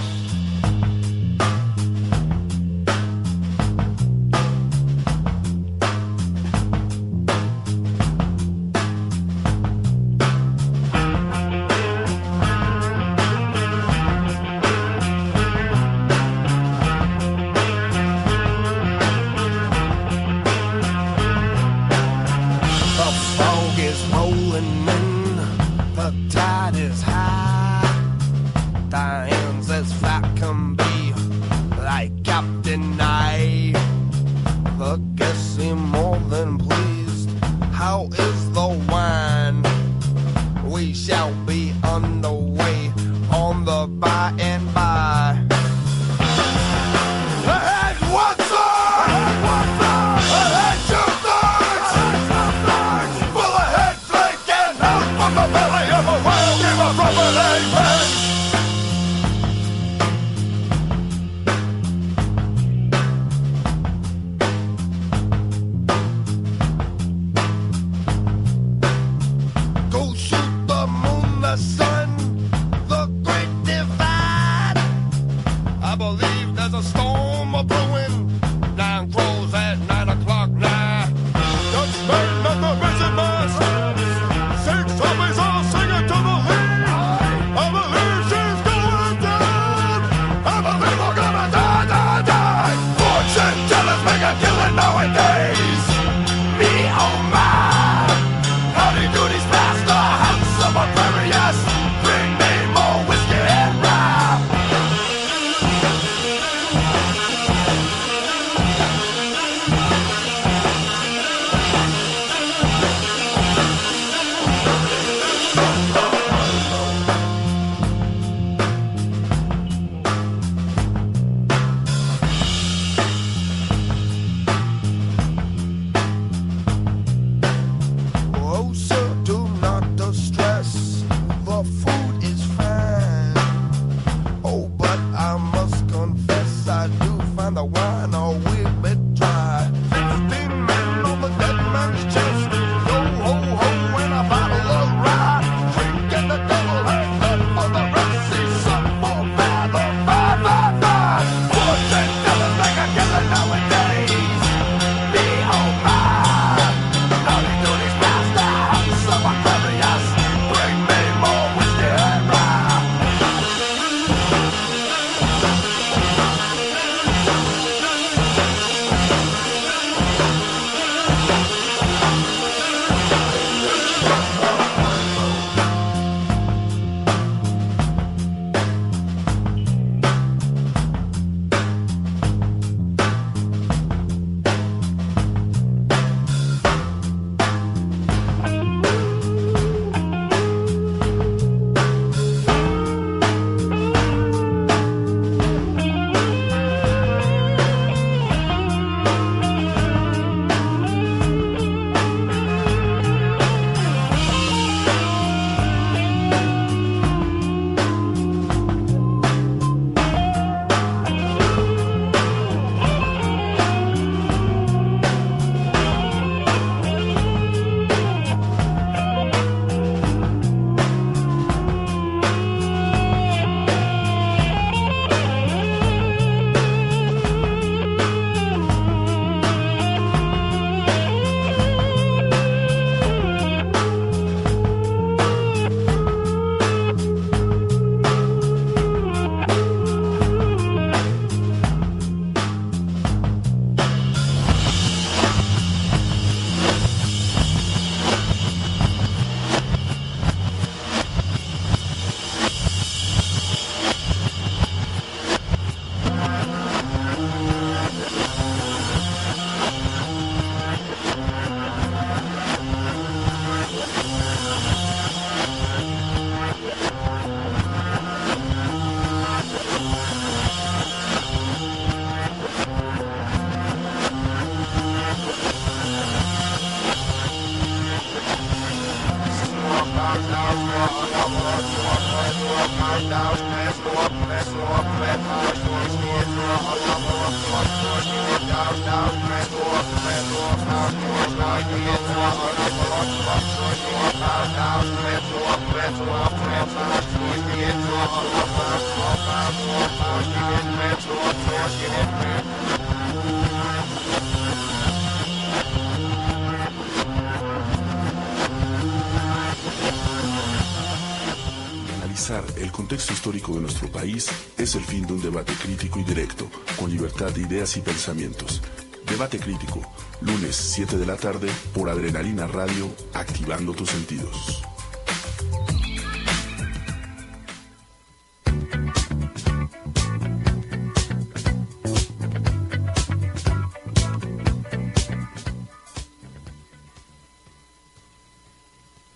Contexto histórico de nuestro país es el fin de un debate crítico y directo, con libertad de ideas y pensamientos. Debate crítico, lunes 7 de la tarde por Adrenalina Radio, activando tus sentidos.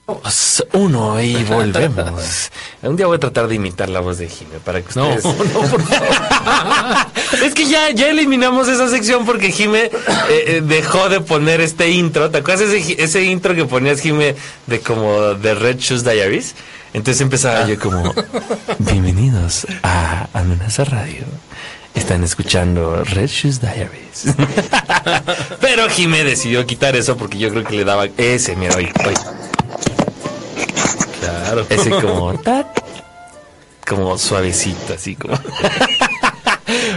Dos, Uno y volvemos. Un día voy a tratar de imitar la voz de Jime para que No, ustedes... (laughs) no, por favor. (laughs) es que ya, ya eliminamos esa sección porque Jime eh, eh, dejó de poner este intro. ¿Te acuerdas ese, ese intro que ponías Jime de como de Red Shoes Diaries? Entonces empezaba yo como bienvenidos a Amenaza Radio. Están escuchando Red Shoes Diaries. (laughs) Pero Jime decidió quitar eso porque yo creo que le daba ese, mira, oye, oye. Claro. (laughs) Ese como tat, como suavecito, así como. (laughs)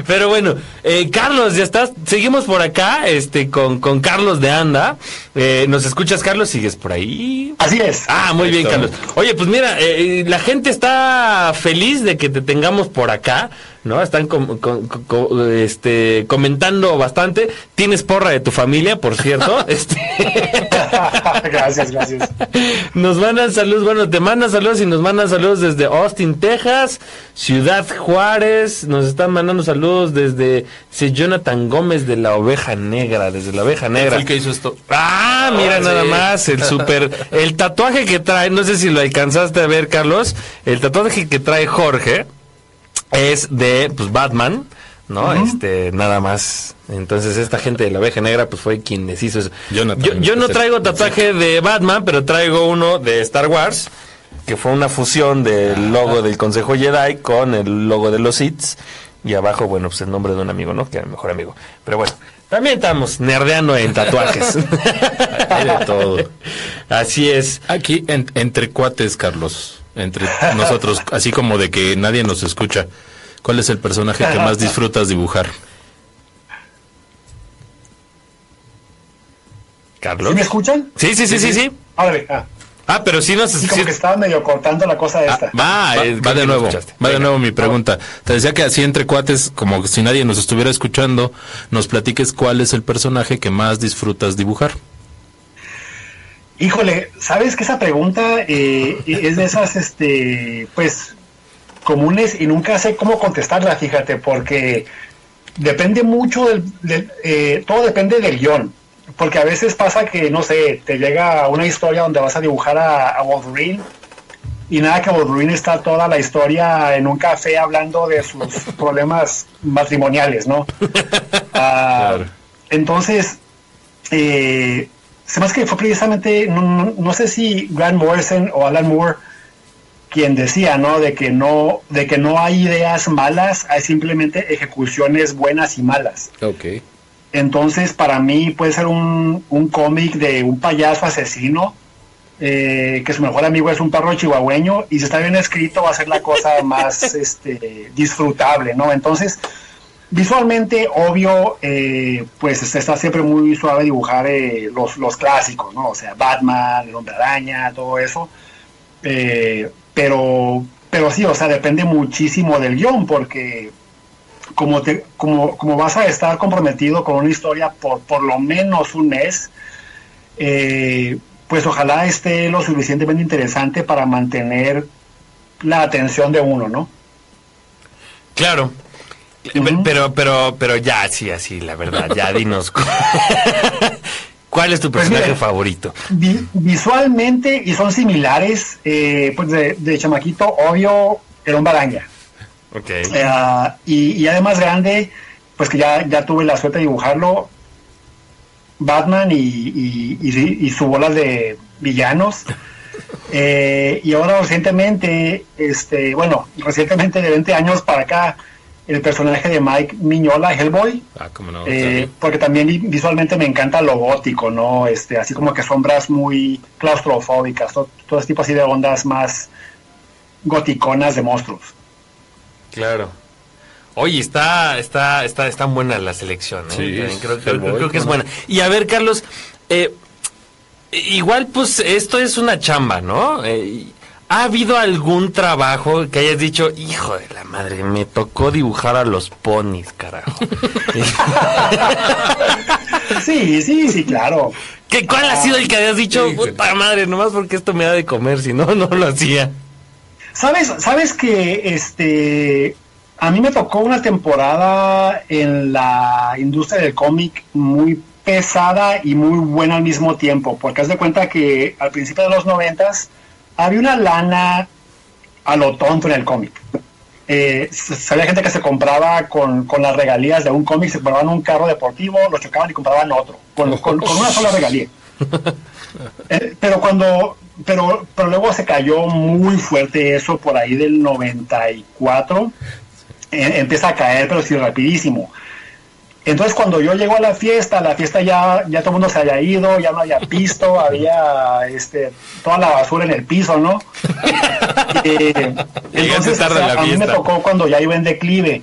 Pero bueno, eh, Carlos, ya estás. Seguimos por acá, este, con, con Carlos de Anda. Eh, ¿Nos escuchas, Carlos? ¿Sigues por ahí? Así es. Ah, muy bien, Carlos. Oye, pues mira, eh, la gente está feliz de que te tengamos por acá, ¿no? Están com- com- com- este, comentando bastante. Tienes porra de tu familia, por cierto. (laughs) este, (laughs) gracias, gracias. nos mandan saludos, bueno, te mandan saludos y nos mandan saludos desde Austin, Texas, Ciudad Juárez, nos están mandando saludos desde sí, Jonathan Gómez de la Oveja Negra, desde la Oveja Negra. El que hizo esto. Ah, mira Oh, nada sí. más, el super, el tatuaje que trae, no sé si lo alcanzaste a ver, Carlos, el tatuaje que trae Jorge es de, pues, Batman, ¿no? Este, nada más. Entonces, esta gente de la oveja negra, pues, fue quien les hizo eso. Yo, yo no traigo tatuaje de Batman, pero traigo uno de Star Wars, que fue una fusión del logo del Consejo Jedi con el logo de los Sith. Y abajo, bueno, pues el nombre de un amigo, ¿no? Que era el mejor amigo. Pero bueno, también estamos nerdeando en tatuajes. (laughs) Hay de todo. Así es. Aquí, en- entre cuates, Carlos, entre nosotros, (laughs) así como de que nadie nos escucha, ¿cuál es el personaje que más disfrutas dibujar? Carlos. ¿Sí me escuchan? Sí, sí, sí, sí, sí. Órale, ah. Ah, pero sí nos... Sí, como que estaba medio cortando la cosa esta. Va, Va, eh, de lo nuevo, escuchaste. va de nuevo mi pregunta. Te decía que así entre cuates, como si nadie nos estuviera escuchando, nos platiques cuál es el personaje que más disfrutas dibujar. Híjole, ¿sabes que esa pregunta eh, es de esas, este, pues, comunes y nunca sé cómo contestarla, fíjate, porque depende mucho del, del- eh, todo depende del guion, porque a veces pasa que, no sé, te llega una historia donde vas a dibujar a, a Wolverine y nada que Wolverine está toda la historia en un café hablando de sus (laughs) problemas matrimoniales, ¿no? Ah, Entonces, eh, se me hace que fue precisamente, no, no- no sé si Grant Morrison o Alan Moore quien decía, ¿no? De que no, de que no hay ideas malas, hay simplemente ejecuciones buenas y malas. Ok. Entonces, para mí puede ser un, un cómic de un payaso asesino, eh, que su mejor amigo es un perro chihuahueño, y si está bien escrito va a ser la cosa (laughs) más este, disfrutable, ¿no? Entonces, visualmente, obvio, eh, pues este, está siempre muy suave dibujar eh, los, los clásicos, ¿no? O sea, Batman, el hombre araña, todo eso. Eh, pero, pero sí, o sea, depende muchísimo del guion, porque como, te, como, como vas a estar comprometido con una historia por, por lo menos un mes, eh, pues ojalá esté lo suficientemente interesante para mantener la atención de uno, ¿no? Claro. Pero, pero, pero ya, sí, así, la verdad, ya dinos. cu- (laughs) ¿Cuál es tu Pues personaje mira. favorito? Vi- visualmente, y son similares, eh, pues de, de chamaquito, obvio, el hombre araña. Ok. Eh, y, y además grande, pues que ya, ya tuve la suerte de dibujarlo, Batman y, y, y- y su bola de villanos. (laughs) Eh, y ahora recientemente, este, bueno, recientemente de 20 años para acá, el personaje de Mike Miñola, Hellboy, Ah, cómo no. eh, porque también vi- visualmente me encanta lo gótico, ¿no? Este, así como que sombras muy claustrofóbicas, to- todo, ese tipo así de ondas más goticonas de monstruos. Claro. Oye, está, está, está, está buena la selección, ¿eh? Sí, creo, creo- Hellboy, creo que es buena. Y a ver, Carlos, eh, igual pues esto es una chamba, ¿no? Eh, ¿Ha habido algún trabajo que hayas dicho, hijo de la madre, me tocó dibujar a los ponis, carajo? (laughs) Sí, sí, sí, claro. ¿Qué, ¿Cuál ha sido el que hayas dicho, puta madre, nomás porque esto me da de comer, si no, (laughs) no lo hacía? ¿Sabes, sabes que este a mí me tocó una temporada en la industria del cómic muy pesada y muy buena al mismo tiempo, porque haz de cuenta que al principio de los noventas había una lana a lo tonto en el cómic. Eh, había gente que se compraba con, con las regalías de un cómic, se compraban un carro deportivo, lo chocaban y compraban otro, con, con- con una sola regalía. (laughs) Eh, pero cuando, pero, pero luego se cayó muy fuerte eso por ahí del 94, eh, empieza a caer, pero sí rapidísimo. Entonces cuando yo llego a la fiesta, la fiesta ya, ya todo el mundo se había ido, ya no había pisto, (laughs) había este, toda la basura en el piso, ¿no? (laughs) Eh, entonces, tarde o sea, a la a mí me tocó cuando ya iba en declive.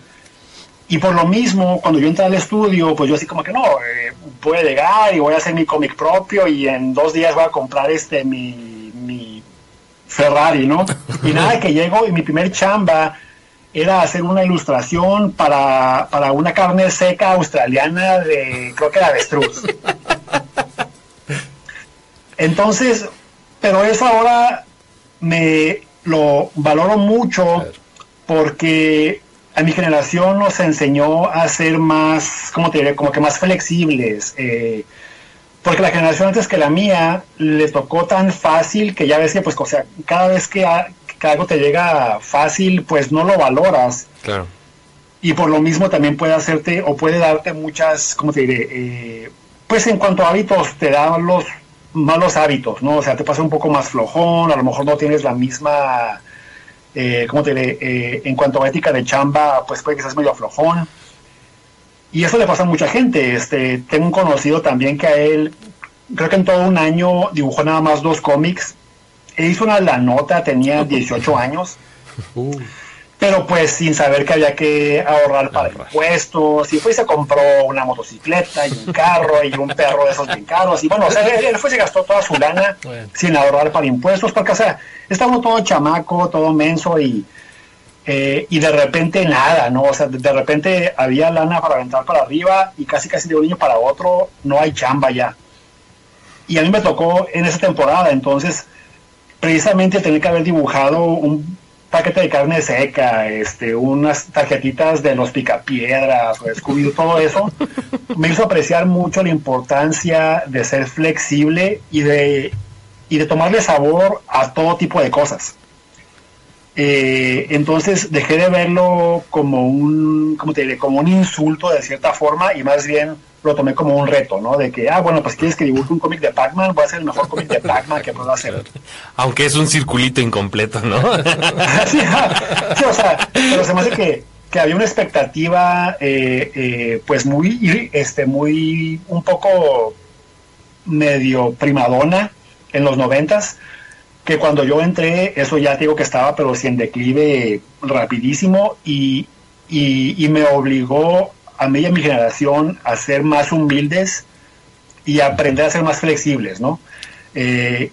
Y por lo mismo, cuando yo entré al estudio, pues yo así como que no, eh, voy a llegar y voy a hacer mi cómic propio y en dos días voy a comprar este mi, mi Ferrari, ¿no? Y nada, (laughs) que llego y mi primer chamba era hacer una ilustración para, para una carne seca australiana de, creo que de avestruz. Entonces, pero eso ahora me lo valoro mucho porque a mi generación nos enseñó a ser más, ¿cómo te diré? Como que más flexibles. eh, porque la generación antes que la mía le tocó tan fácil que ya ves que, pues, o sea, cada vez que, que algo te llega fácil, pues no lo valoras. Claro. Y por lo mismo también puede hacerte o puede darte muchas, ¿cómo te diré? Eh, pues en cuanto a hábitos, te da los malos hábitos, ¿no? O sea, te pasa un poco más flojón, a lo mejor no tienes la misma, eh, ¿cómo te diré? Eh, en cuanto a ética de chamba, pues puede que seas medio flojón. Y eso le pasa a mucha gente. Este, tengo un conocido también que a él, creo que en todo un año dibujó nada más dos cómics. Hizo una la nota, tenía (laughs) 18 años pero pues sin saber que había que ahorrar para impuestos, y fue y se compró una motocicleta y un carro y un perro de esos bien caros, y bueno, o sea, él, él fue y se gastó toda su lana sin ahorrar para impuestos, porque o sea, estaba uno todo chamaco, todo menso y, eh, y de repente nada, ¿no? O sea, de, de repente había lana para aventar para arriba y casi casi de un niño para otro no hay chamba ya. Y a mí me tocó en esa temporada, entonces precisamente tener que haber dibujado un paquete de carne seca, este, unas tarjetitas de los picapiedras o Scooby, todo eso, me hizo apreciar mucho la importancia de ser flexible y de, y de tomarle sabor a todo tipo de cosas. Eh, entonces dejé de verlo como un, ¿cómo te diré? Como un insulto de cierta forma y más bien lo tomé como un reto, ¿no? De que, ah, bueno, pues quieres que dibuje un cómic de Pac-Man, voy a hacer el mejor cómic de Pac-Man que puedo hacer. (laughs) Aunque es un circulito incompleto, ¿no? (laughs) sí, ah, sí, o sea, pero se me hace que, que había una expectativa, eh, eh, pues muy, este, muy, un poco medio primadona en los noventas, que cuando yo entré, eso ya te digo que estaba, pero sí en declive rapidísimo y, y, y me obligó a mí y a mi generación a ser más humildes y aprender a ser más flexibles, ¿no? Eh,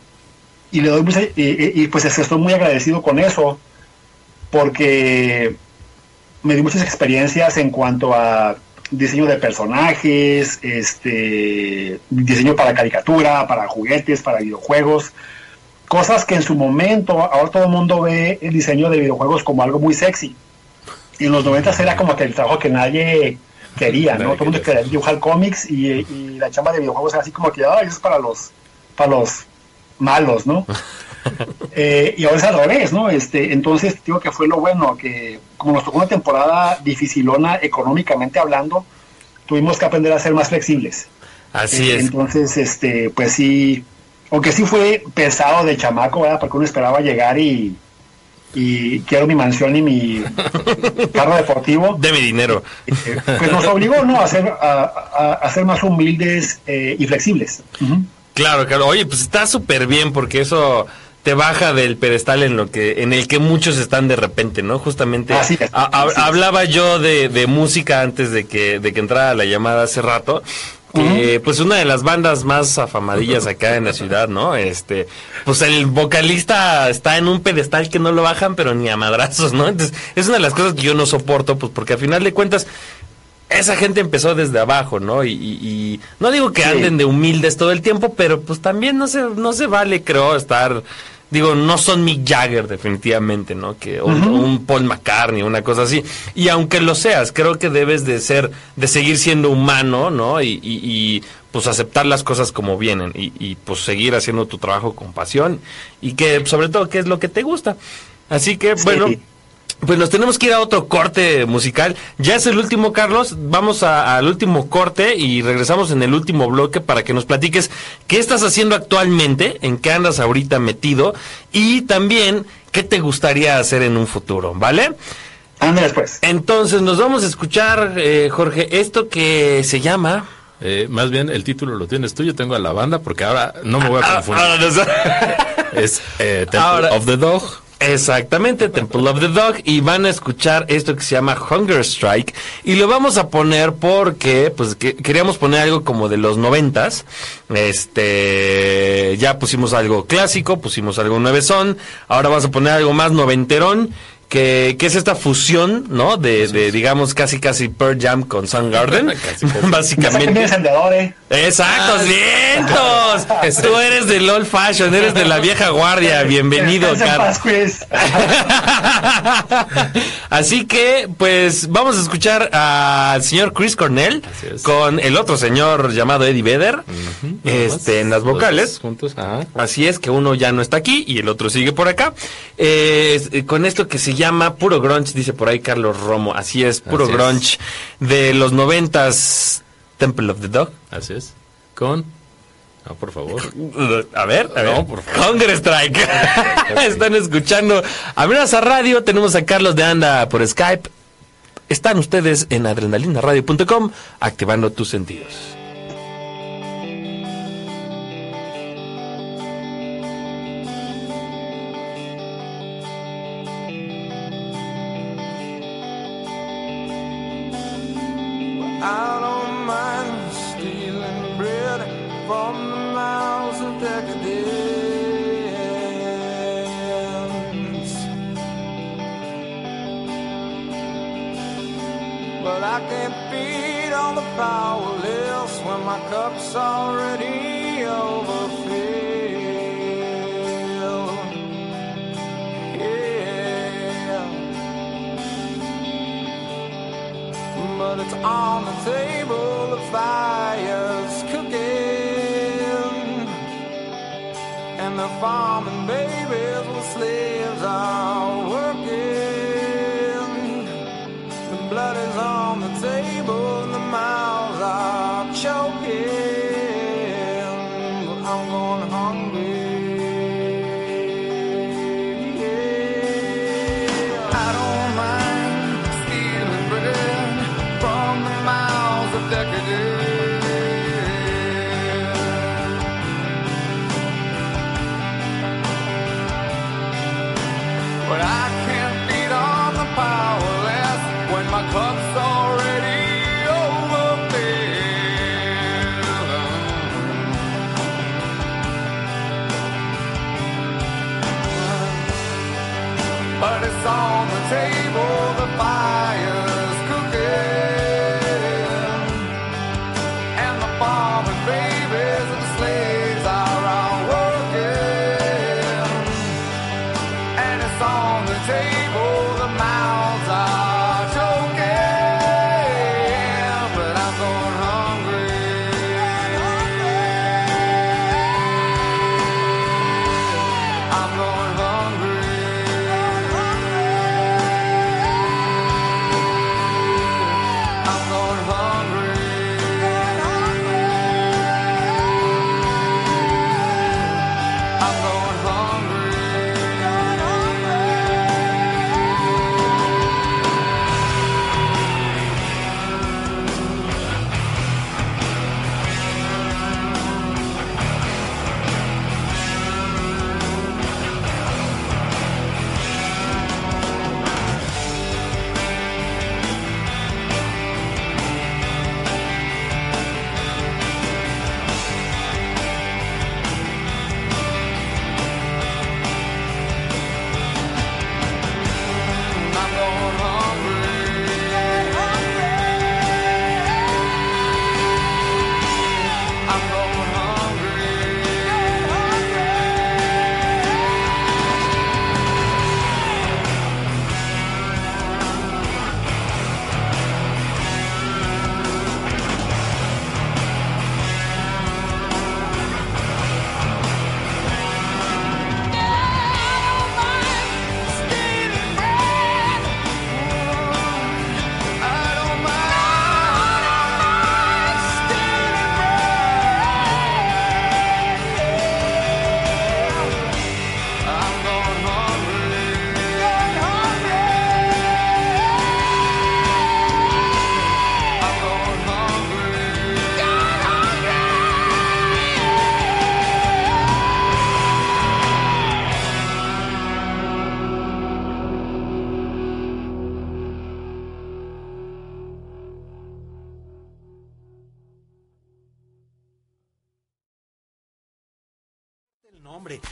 y le doy mucha- y, y- y, pues estoy muy agradecido con eso porque me dio muchas experiencias en cuanto a diseño de personajes, este diseño para caricatura, para juguetes, para videojuegos, cosas que en su momento ahora todo el mundo ve el diseño de videojuegos como algo muy sexy. Y en los 90 era como que el trabajo que nadie quería, ¿no? Todo el mundo quería dibujar cómics y, y la chamba de videojuegos era así como que, ay, eso es para los, para los malos, ¿no? (laughs) Eh, y ahora es al revés, ¿no? Este, entonces digo que fue lo bueno, que como nos tocó una temporada dificilona económicamente hablando, tuvimos que aprender a ser más flexibles. Así Eh, es. Entonces, este, pues sí, aunque sí fue pesado de chamaco, ¿verdad? Porque uno esperaba llegar y, y quiero mi mansión y mi carro deportivo, De mi dinero. eh, pues nos obligó ¿no? a, ser, a, a- a ser más humildes eh, y flexibles. Claro, claro. Oye, pues está súper bien porque eso te baja del pedestal en lo que en el que muchos están de repente, ¿no? Justamente Así es, a- a- así es. hablaba yo de, de música antes de que de que entrara la llamada hace rato. Que pues una de las bandas más afamadillas acá en la ciudad, ¿no? Este, pues el vocalista está en un pedestal que no lo bajan, pero ni a madrazos, ¿no? Entonces, es una de las cosas que yo no soporto, pues porque al final de cuentas, esa gente empezó desde abajo, ¿no? Y, y- y no digo que Sí. anden de humildes todo el tiempo, pero pues también no se, no se vale, creo, estar, digo, no son Mick Jagger definitivamente, ¿no? Que un, un Paul McCartney, una cosa así. Y aunque lo seas, creo que debes de ser, de seguir siendo humano, ¿no? Y, y- y, pues aceptar las cosas como vienen y, y, pues seguir haciendo tu trabajo con pasión y que sobre todo que es lo que te gusta. Así que, Sí. bueno, pues nos tenemos que ir a otro corte musical. Ya es el último, Carlos. Vamos al último corte y regresamos en el último bloque para que nos platiques qué estás haciendo actualmente, en qué andas ahorita metido y también qué te gustaría hacer en un futuro, ¿vale? Ande después. Entonces nos vamos a escuchar, eh, Jorge, esto que se llama... Eh, más bien, el título lo tienes tú, yo tengo a la banda, porque ahora no me voy a Ah, confundir. ahora nos- Es eh, (laughs) Temple Ahora- of the Dog. Exactamente, Temple of the Dog. Y van a escuchar esto que se llama Hunger Strike. Y lo vamos a poner porque, pues, que- queríamos poner algo como de los noventas. Este, ya pusimos algo clásico, pusimos algo nuevezón. Ahora vamos a poner algo más noventerón. Que, que es esta fusión, ¿no? De, de, digamos, casi casi Pearl Jam con Soundgarden. (laughs) (laughs) Básicamente. encendedor, ¿eh? Exacto, vientos. (laughs) Tú eres del old fashion, eres de la vieja guardia. Bienvenido, Descansa en Car. paz, Chris. Así que, pues, vamos a escuchar al señor Chris Cornell con el otro señor llamado Eddie Vedder, este, en las vocales. juntos, ajá. Así es que uno ya no está aquí y el otro sigue por acá. Eh, eh, con esto que se llama puro grunge, dice por ahí Carlos Romo. Así es, puro Así es. grunge de los noventas, Temple of the Dog. Así es. Con. No, por favor. A ver, a ver. No, por favor. Hunger Strike. (laughs) Están escuchando Amenaza Radio. Tenemos a Carlos de Anda por Skype. Están ustedes en adrenalinaradio.com activando tus sentidos.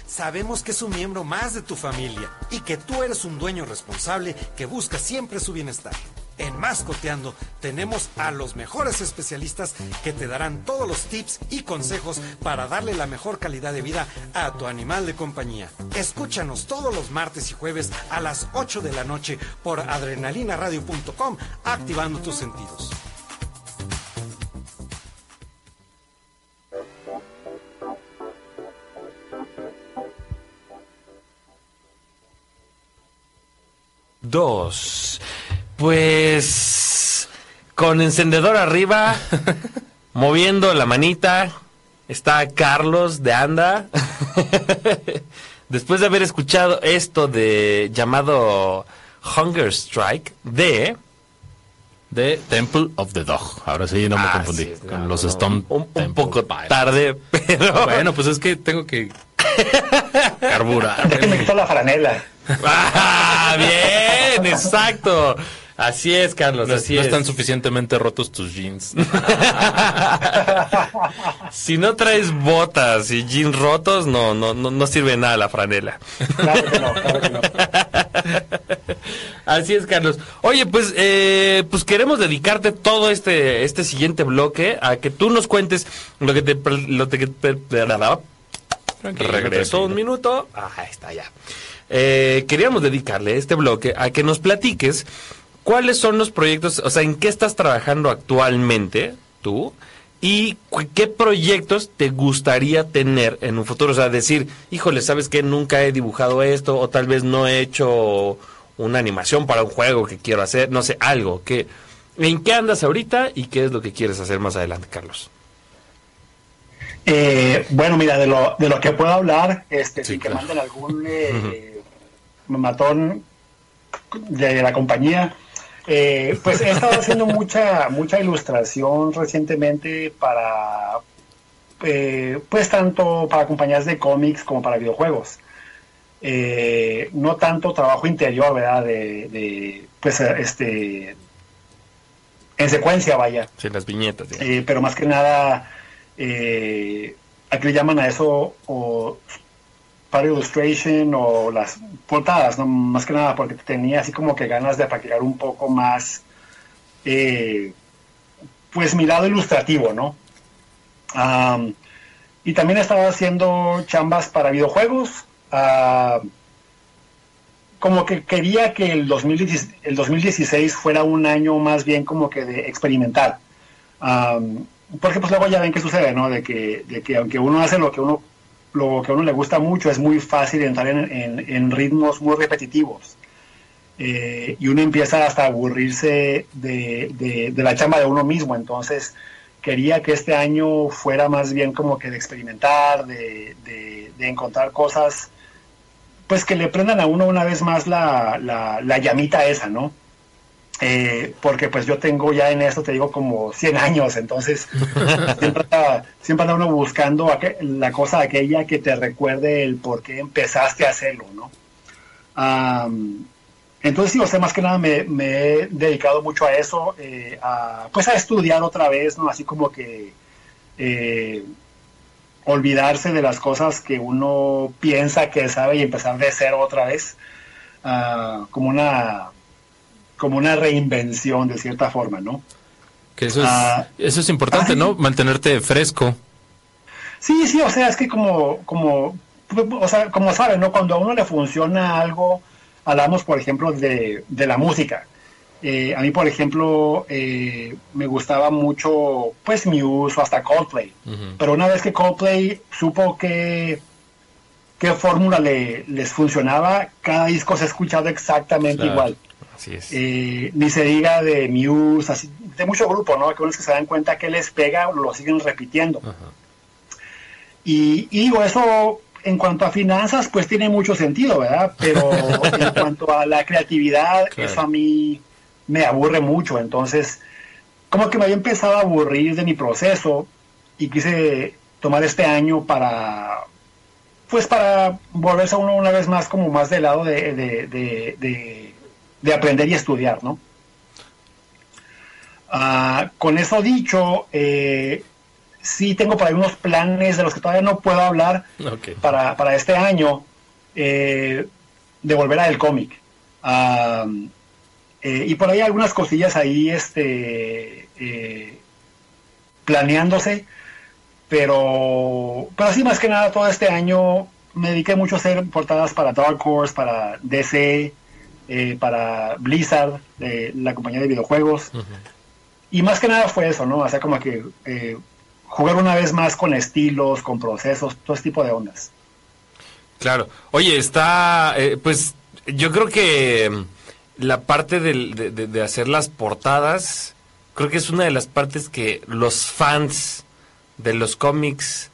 Sabemos que es un miembro más de tu familia y que tú eres un dueño responsable que busca siempre su bienestar. En Mascoteando tenemos a los mejores especialistas que te darán todos los tips y consejos para darle la mejor calidad de vida a tu animal de compañía. Escúchanos todos los martes y jueves a las 8 de la noche por adrenalinaradio.com, activando tus sentidos. Dos. Pues con encendedor arriba, (laughs) moviendo la manita, está Carlos de Anda. (laughs) Después de haber escuchado esto de llamado Hunger Strike de De Temple of the Dog. Ahora sí, no me Ah, confundí. sí, con no, los no, Stone un, poco tarde, pero Bueno, pues es que tengo que (laughs) carburar. Quitar la franela. Ah, bien, exacto. Así es, Carlos, No, así no es. están suficientemente rotos tus jeans. Si no traes botas y jeans rotos, no, no, no, no sirve nada la franela. Claro que no, claro que no. Así es, Carlos. Oye, pues, eh, pues queremos dedicarte todo este, este siguiente bloque a que tú nos cuentes lo que te, lo que te- tranquilo. un minuto. Ah, ahí está ya. Eh, queríamos dedicarle este bloque a que nos platiques cuáles son los proyectos, o sea, en qué estás trabajando actualmente tú y qué proyectos te gustaría tener en un futuro. O sea, decir, híjole, ¿sabes qué? Nunca he dibujado esto o tal vez no he hecho una animación para un juego que quiero hacer, no sé, algo. Que, ¿En qué andas ahorita y qué es lo que quieres hacer más adelante, Carlos? Eh, bueno, mira, de lo, de lo que puedo hablar, este, Sí, sin que manden algún eh, matón de la compañía, eh, pues he estado haciendo mucha, mucha ilustración recientemente para, eh, pues tanto para compañías de cómics como para videojuegos. Eh, no tanto trabajo interior, ¿verdad? De, de, pues, este, en secuencia, vaya. Sí, las viñetas. pero más que nada, aquí le llaman a eso o para illustration o las portadas, ¿no? más que nada porque tenía así como que ganas de practicar un poco más, eh, pues mi lado ilustrativo, ¿no? Am, y también estaba haciendo chambas para videojuegos. ah, como que quería que el 2016, el 2016 fuera un año más bien como que de experimentar. Am, porque pues luego ya ven qué sucede, ¿no? De que, de que aunque uno hace lo que uno lo que a uno le gusta mucho, es muy fácil entrar en, ritmos muy repetitivos. Eh, y uno empieza hasta a aburrirse de, de- de la chamba de uno mismo. Entonces, quería que este año fuera más bien como que de experimentar, de, de- de encontrar cosas, pues que le prendan a uno una vez más la, la, la llamita esa, ¿no? Eh, porque pues yo tengo ya en esto, te digo, como 100 años, entonces (laughs) siempre, anda, siempre anda uno buscando aqu- la cosa aquella que te recuerde el por qué empezaste a hacerlo, ¿no? Entonces sí, o sea, más que nada me, me he dedicado mucho a eso, eh, a, pues a estudiar otra vez, ¿no? Así como que eh, olvidarse de las cosas que uno piensa que sabe y empezar de cero otra vez, ah, como una como una reinvención de cierta forma, ¿no? Que eso es, Ah. eso es importante, Ay. ¿no? Mantenerte fresco. Sí, sí, o sea, es que como, como, o sea, como saben, ¿no? Cuando a uno le funciona algo, hablamos, por ejemplo, de, de la música. Eh, a mí, por ejemplo, eh, me gustaba mucho, pues, Muse o hasta Coldplay. Pero una vez que Coldplay supo que qué fórmula le, les funcionaba, cada disco se ha escuchado exactamente Claro. igual. Así es. Eh, ni se diga de Muse, así, de mucho grupo, ¿no? Que unos que se dan cuenta que les pega, lo siguen repitiendo. Y, y digo, eso en cuanto a finanzas, pues tiene mucho sentido, ¿verdad? Pero (laughs) en cuanto a la creatividad, Claro. eso a mí me aburre mucho. Entonces, como que me había empezado a aburrir de mi proceso y quise tomar este año para, pues para volverse a uno una vez más como más del lado de, de, de, de- de aprender y estudiar, ¿no? Ah, con eso dicho, eh, sí tengo por ahí unos planes de los que todavía no puedo hablar para, para este año eh, de volver al cómic. Ah, eh, y por ahí algunas cosillas ahí este, eh, planeándose, pero, pero sí, más que nada, todo este año me dediqué mucho a hacer portadas para Dark Horse, para DC, eh, para Blizzard, eh, la compañía de videojuegos. Y más que nada fue eso, ¿no? O sea, como que eh, jugar una vez más con estilos, con procesos, todo ese tipo de ondas. Claro. Oye, está, eh, pues yo creo que mm, la parte del- de, de- de hacer las portadas, creo que es una de las partes que los fans de los cómics,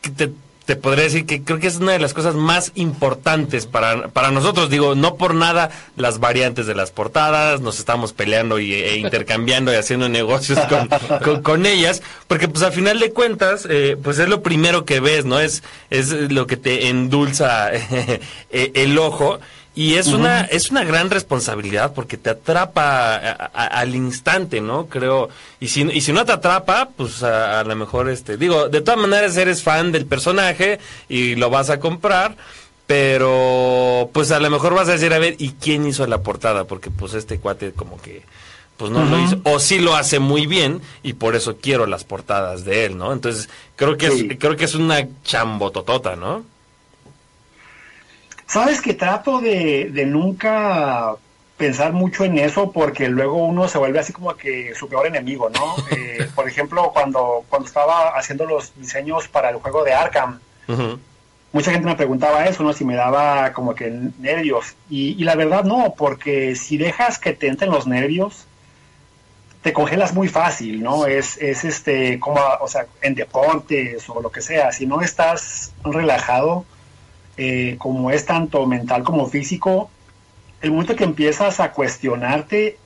que te, te podría decir que creo que es una de las cosas más importantes para, para nosotros. Digo, no por nada las variantes de las portadas, nos estamos peleando y, e (laughs) intercambiando y haciendo negocios con, con, con ellas, porque pues al final de cuentas, eh, pues es lo primero que ves, ¿no? Es, es lo que te endulza (laughs) eh, el ojo. Y es una es una gran responsabilidad porque te atrapa a- a- al instante, ¿no? Creo. Y si y si no te atrapa, pues a, a lo mejor este digo, de todas maneras eres fan del personaje y lo vas a comprar, pero pues a lo mejor vas a decir, a ver, ¿y quién hizo la portada? Porque pues este cuate como que pues no lo hizo o sí lo hace muy bien y por eso quiero las portadas de él, ¿no? Entonces, creo que Sí. es creo que es una chambototota, ¿no? Sabes que trato de, de nunca pensar mucho en eso porque luego uno se vuelve así como que su peor enemigo, ¿no? (laughs) Eh, por ejemplo, cuando, cuando estaba haciendo los diseños para el juego de Arkham, mucha gente me preguntaba eso, ¿no? Si me daba como que nervios. Y, y la verdad no, porque si dejas que te entren los nervios, te congelas muy fácil, ¿no? Es, es este, como, o sea, en deportes o lo que sea, si no estás relajado, eh, como es tanto mental como físico, el momento que empiezas a cuestionarte,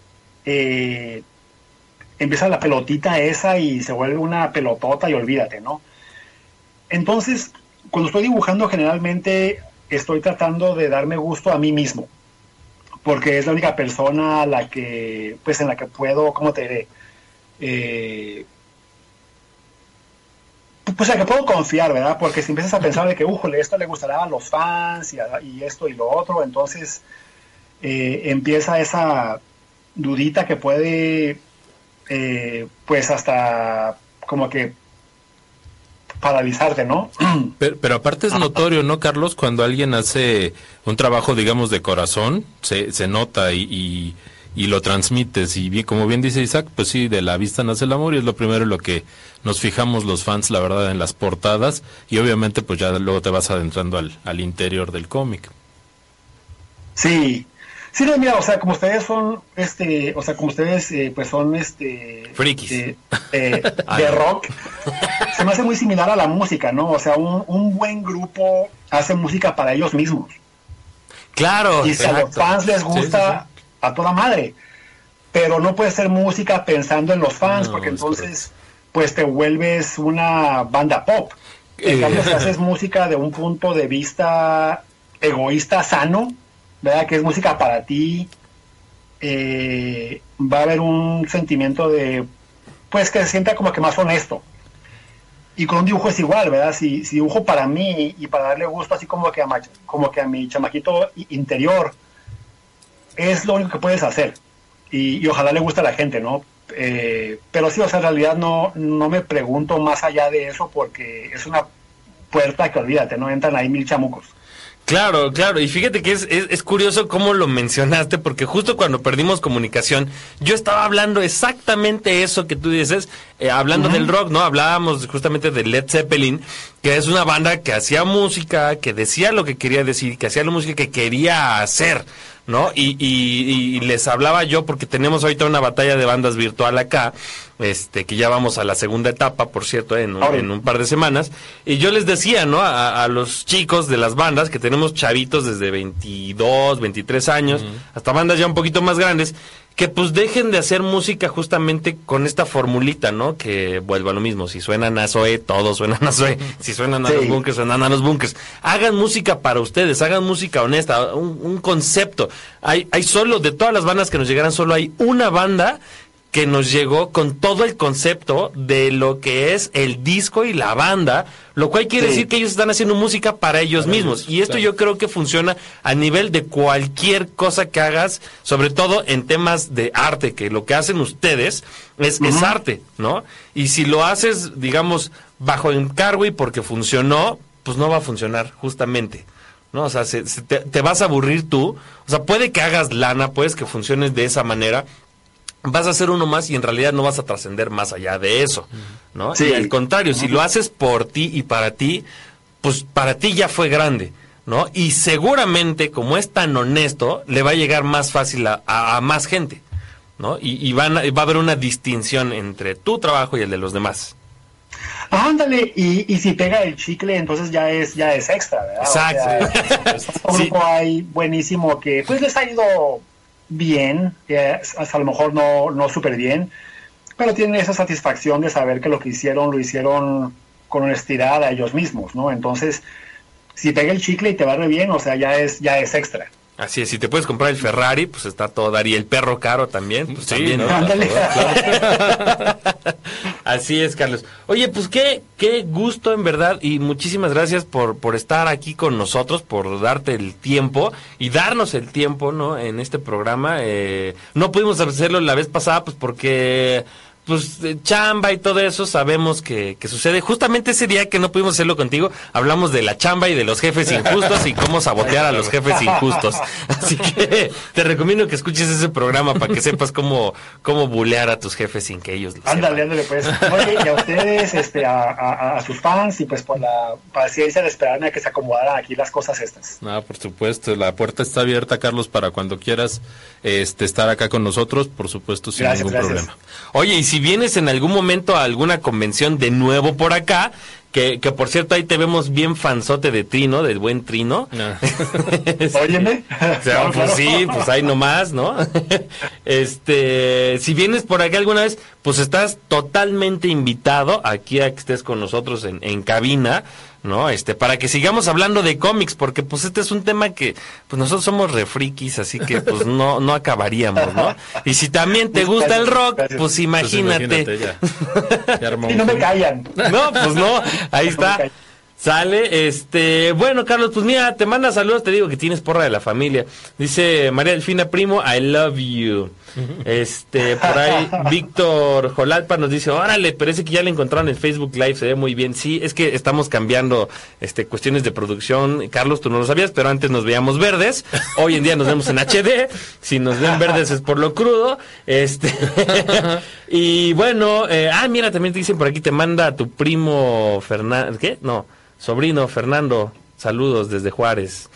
eh, empieza la pelotita esa y se vuelve una pelotota y olvídate, ¿no? Entonces, cuando estoy dibujando generalmente estoy tratando de darme gusto a mí mismo, porque es la única persona a la que, pues en la que puedo, ¿cómo te diré? Eh, pues en la que puedo confiar, ¿verdad? Porque si empiezas a pensar de que, újole, esto le gustará a los fans y, a- y esto y lo otro, entonces eh, empieza esa dudita que puede, eh, pues hasta como que paralizarte, ¿no? (clears throat) Pero, pero aparte es notorio, ¿no, Carlos? Cuando alguien hace un trabajo, digamos, de corazón, se, se nota y, y, y lo transmites. Y bien, como bien dice Isaac, pues sí, de la vista nace el amor y es lo primero en lo que nos fijamos los fans, la verdad, en las portadas. Y obviamente, pues ya luego te vas adentrando al, al interior del cómic. Sí, sí, no, mira, o sea, como ustedes son, este, o sea, como ustedes, eh, pues son, este, Frikis. eh, eh, (laughs) de rock, se me hace muy similar a la música, ¿no? O sea, un, un buen grupo hace música para ellos mismos. Claro, Y si a los fans les Sí, gusta, a toda madre. Pero no puede ser música pensando en los fans, No, porque es entonces, pues te vuelves una banda pop. En Eh. cambio, si haces (laughs) música de un punto de vista egoísta sano, ¿verdad? Que es música para ti, eh, va a haber un sentimiento de, pues que se sienta como que más honesto. Y con un dibujo es igual, ¿verdad? Si, si dibujo para mí y para darle gusto así como que a, como que a mi chamaquito interior, es lo único que puedes hacer. Y, ojalá le guste a la gente, ¿no? Eh, pero sí, o sea, en realidad no, no me pregunto más allá de eso porque es una puerta que olvídate, ¿no? Entran ahí mil chamucos. Claro, claro, y fíjate que es, es, es curioso cómo lo mencionaste, porque justo cuando perdimos comunicación, yo estaba hablando exactamente eso que tú dices, eh, hablando del rock, ¿no? Hablábamos justamente de Led Zeppelin, que es una banda que hacía música, que decía lo que quería decir, que hacía la música que quería hacer, ¿no? Y, y, y les hablaba yo, porque tenemos ahorita una batalla de bandas virtual acá, este, que ya vamos a la segunda etapa, por cierto, en un, Órale. en un par de semanas. Y yo les decía, ¿no? A, a los chicos de las bandas, que tenemos chavitos desde 22, 23 años, hasta bandas ya un poquito más grandes, que pues dejen de hacer música justamente con esta formulita, ¿no? Que vuelva a lo mismo. Si suenan a Zoe, todos suenan a Zoe. Si suenan a Sí. los bunkers, suenan a los bunkers. Hagan música para ustedes, hagan música honesta, un, un concepto. Hay, hay solo, de todas las bandas que nos llegaran, solo hay una banda que nos llegó con todo el concepto de lo que es el disco y la banda, lo cual quiere Sí. decir que ellos están haciendo música para ellos mismos. Y esto claro. yo creo que funciona a nivel de cualquier cosa que hagas, sobre todo en temas de arte, que lo que hacen ustedes es, es arte, ¿no? Y si lo haces, digamos, bajo encargo y porque funcionó, pues no va a funcionar, justamente. ¿no? O sea, se- se te, te vas a aburrir tú. O sea, puede que hagas lana, puedes que funciones de esa manera. Vas a hacer uno más y en realidad no vas a trascender más allá de eso, ¿no? Sí. Y al contrario, si lo haces por ti y para ti, pues para ti ya fue grande, ¿no? Y seguramente, como es tan honesto, le va a llegar más fácil a, a- a más gente, ¿no? Y, y van a- va a haber una distinción entre tu trabajo y el de los demás. Ándale, y, y si pega el chicle, entonces ya es, ya es extra, ¿verdad? Exacto. O sea, (laughs) un Sí. grupo hay buenísimo que pues les ha ido bien, hasta a lo mejor no, no súper bien, pero tienen esa satisfacción de saber que lo que hicieron lo hicieron con honestidad a ellos mismos, ¿no? Entonces, si pega el chicle y te va re bien, o sea, ya es, ya es extra. Así es, si te puedes comprar el Ferrari, pues está todo dar. Y el perro caro también, pues Sí, también. ¿no? ¿no? Ándale. (laughs) Así es, Carlos. Oye, pues qué, qué gusto en verdad y muchísimas gracias por, por estar aquí con nosotros, por darte el tiempo y darnos el tiempo, ¿no? En este programa. Eh, no pudimos hacerlo la vez pasada, pues porque pues chamba y todo eso sabemos que, que sucede. Justamente ese día que no pudimos hacerlo contigo, hablamos de la chamba y de los jefes injustos y cómo sabotear a los jefes injustos. (laughs) Así que te recomiendo que escuches ese programa para que sepas cómo, cómo bulear a tus jefes sin que ellos lo Ándale, sepan. ándale, pues. Oye, y a ustedes, este, a, a- a sus fans y pues por la paciencia de esperarme a que se acomodaran aquí las cosas estas. No, por supuesto, la puerta está abierta, Carlos, para cuando quieras este, estar acá con nosotros, por supuesto, sin Gracias, ningún gracias. problema. Oye, y si vienes en algún momento a alguna convención de nuevo por acá, que, que por cierto ahí te vemos bien fanzote de Trino, del buen Trino. Ah. (laughs) (laughs) Óyeme. O sea, (laughs) Claro, pues claro. sí, pues ahí nomás, ¿no? Este, si vienes por acá alguna vez, pues estás totalmente invitado aquí a que estés con nosotros en, en cabina, ¿no? Este, para que sigamos hablando de cómics, porque pues este es un tema que, pues nosotros somos refrikis, así que pues no, no acabaríamos, ¿no? Y si también te gusta el rock, pues Pues imagínate. ya. (laughs) Ya Y no me callan. No, pues no, ahí está. Sale, este, bueno, Carlos, pues mira, te manda saludos, te digo que tienes porra de la familia. Dice María Delfina Primo, I love you. Este, por ahí, (laughs) Víctor Jolalpa nos dice, órale, parece que ya le encontraron en Facebook Live, se ve muy bien. Sí, es que estamos cambiando, este, cuestiones de producción. Carlos, tú no lo sabías, pero antes nos veíamos verdes. Hoy en día nos vemos en (laughs) HD. Si nos ven verdes es por lo crudo. Este, (laughs) y bueno, eh, ah, mira, también te dicen por aquí, te manda tu primo Fernando, ¿qué? No, sobrino Fernando, saludos desde Juárez.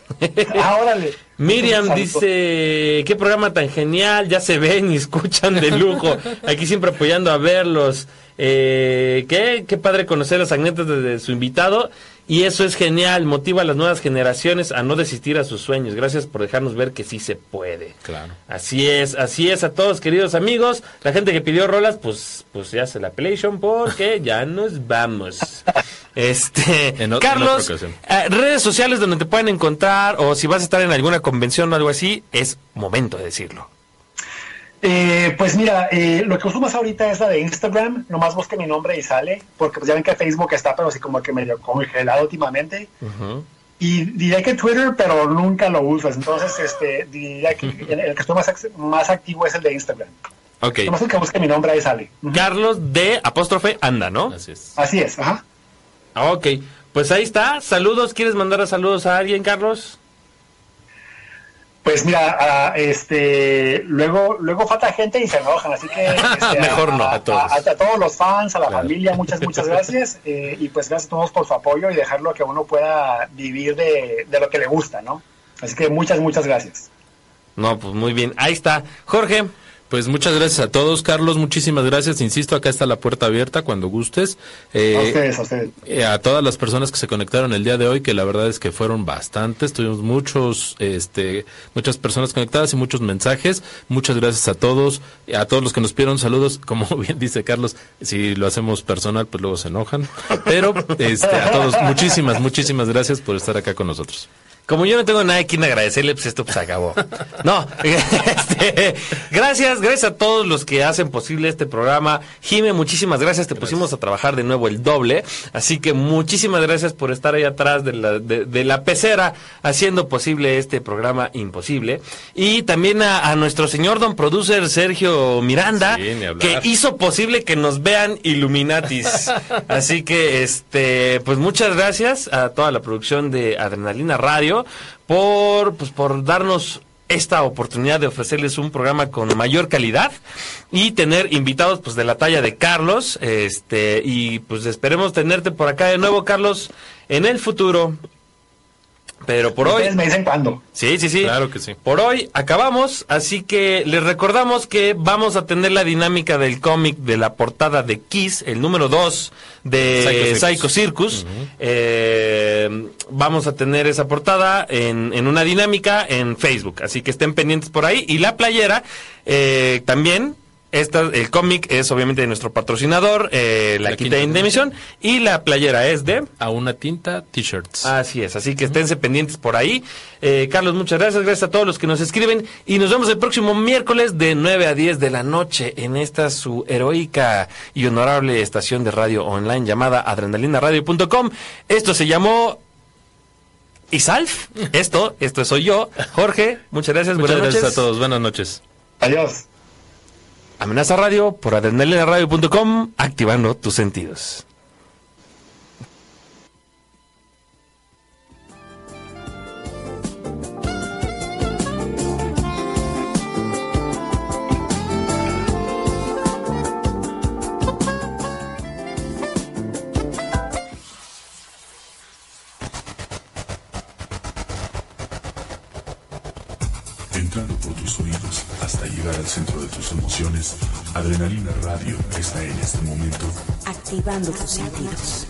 Ah, órale. (laughs) Miriam dice, qué programa tan genial, ya se ven y escuchan de lujo, (laughs) aquí siempre apoyando a verlos. Eh, ¿qué? qué padre conocer las anécdotas de, su invitado y eso es genial, motiva a las nuevas generaciones a no desistir a sus sueños. Gracias por dejarnos ver que sí se puede. Claro. Así es, así es a todos queridos amigos. La gente que pidió rolas, pues, pues ya se la pelation porque ya nos vamos. (laughs) Este, (laughs) En o- en Carlos, eh, redes sociales donde te pueden encontrar o si vas a estar en alguna convención o algo así, es momento de decirlo. Eh, pues mira, eh, lo que uso más ahorita es la de Instagram. Nomás busque mi nombre y sale. Porque pues ya ven que Facebook está, pero así como que medio congelado últimamente. Y diría que Twitter, pero nunca lo usas. Entonces, este, diría que el, el que estoy más, más activo es el de Instagram. Ok. Nomás el que busque mi nombre ahí sale. Carlos de apóstrofe anda, ¿no? Así es. Así es, ajá. Ah, Ok, pues ahí está. Saludos, ¿quieres mandar a saludos a alguien, Carlos? Pues mira, este, luego, luego falta gente y se enojan, así que (laughs) este, Mejor no, a, a todos. a- a todos los fans, a la Claro. familia, muchas, muchas gracias (laughs) eh, y pues gracias a todos por su apoyo y dejarlo que uno pueda vivir de, de lo que le gusta, ¿no? Así que muchas, muchas gracias. No, pues muy bien. Ahí está. Jorge, Pues muchas gracias a todos, Carlos. Muchísimas gracias. Insisto, acá está la puerta abierta cuando gustes. Eh, A ustedes, a ustedes. eh, a todas las personas que se conectaron el día de hoy, que la verdad es que fueron bastantes, tuvimos muchos, este, muchas personas conectadas y muchos mensajes. Muchas gracias a todos, a todos los que nos pidieron saludos, (laughs) como bien dice Carlos, si lo hacemos personal, pues luego se enojan. Pero, este, a todos, muchísimas, muchísimas gracias por estar acá con nosotros. Como yo no tengo nada a quien agradecerle, pues esto pues acabó. No, (laughs) este, gracias, gracias a todos los que hacen posible este programa. Jime, muchísimas gracias, te pusimos a trabajar de nuevo el doble, así que muchísimas gracias por estar ahí atrás de la, de, de la pecera haciendo posible este programa imposible. Y también a, a nuestro señor don producer Sergio Miranda, Sí, que hizo posible que nos vean Illuminatis. (laughs) Así que, este, pues muchas gracias a toda la producción de Adrenalina Radio por, pues, por darnos esta oportunidad de ofrecerles un programa con mayor calidad y tener invitados pues de la talla de Carlos este y pues esperemos tenerte por acá de nuevo Carlos en el futuro pero por hoy Ustedes me dicen cuándo. Sí, sí, sí. Claro que sí. Por hoy acabamos, así que les recordamos que vamos a tener la dinámica del cómic de la portada de Kiss, el número 2 de Psycho Psycho Circus. Circus. Eh, vamos a tener esa portada en, en una dinámica en Facebook, así que estén pendientes por ahí. Y la playera eh, también. Esta, el cómic es obviamente de nuestro patrocinador, eh, la, La quinta Quinta indemnización, y la playera es de... A una tinta, t-shirts. Así es, así que esténse pendientes por ahí. Eh, Carlos, muchas gracias, gracias a todos los que nos escriben y nos vemos el próximo miércoles de 9 a 10 de la noche en esta su heroica y honorable estación de radio online llamada adrenalinaradio.com. Esto se llamó Isalf. (laughs) Esto, esto soy yo, Jorge. Muchas gracias, Muchas buenas gracias noches. a todos. Buenas noches. Adiós. Amenaza Radio por adrenalinaradio.com, activando tus sentidos. Centro de tus emociones, Adrenalina Radio está en este momento activando tus sentidos.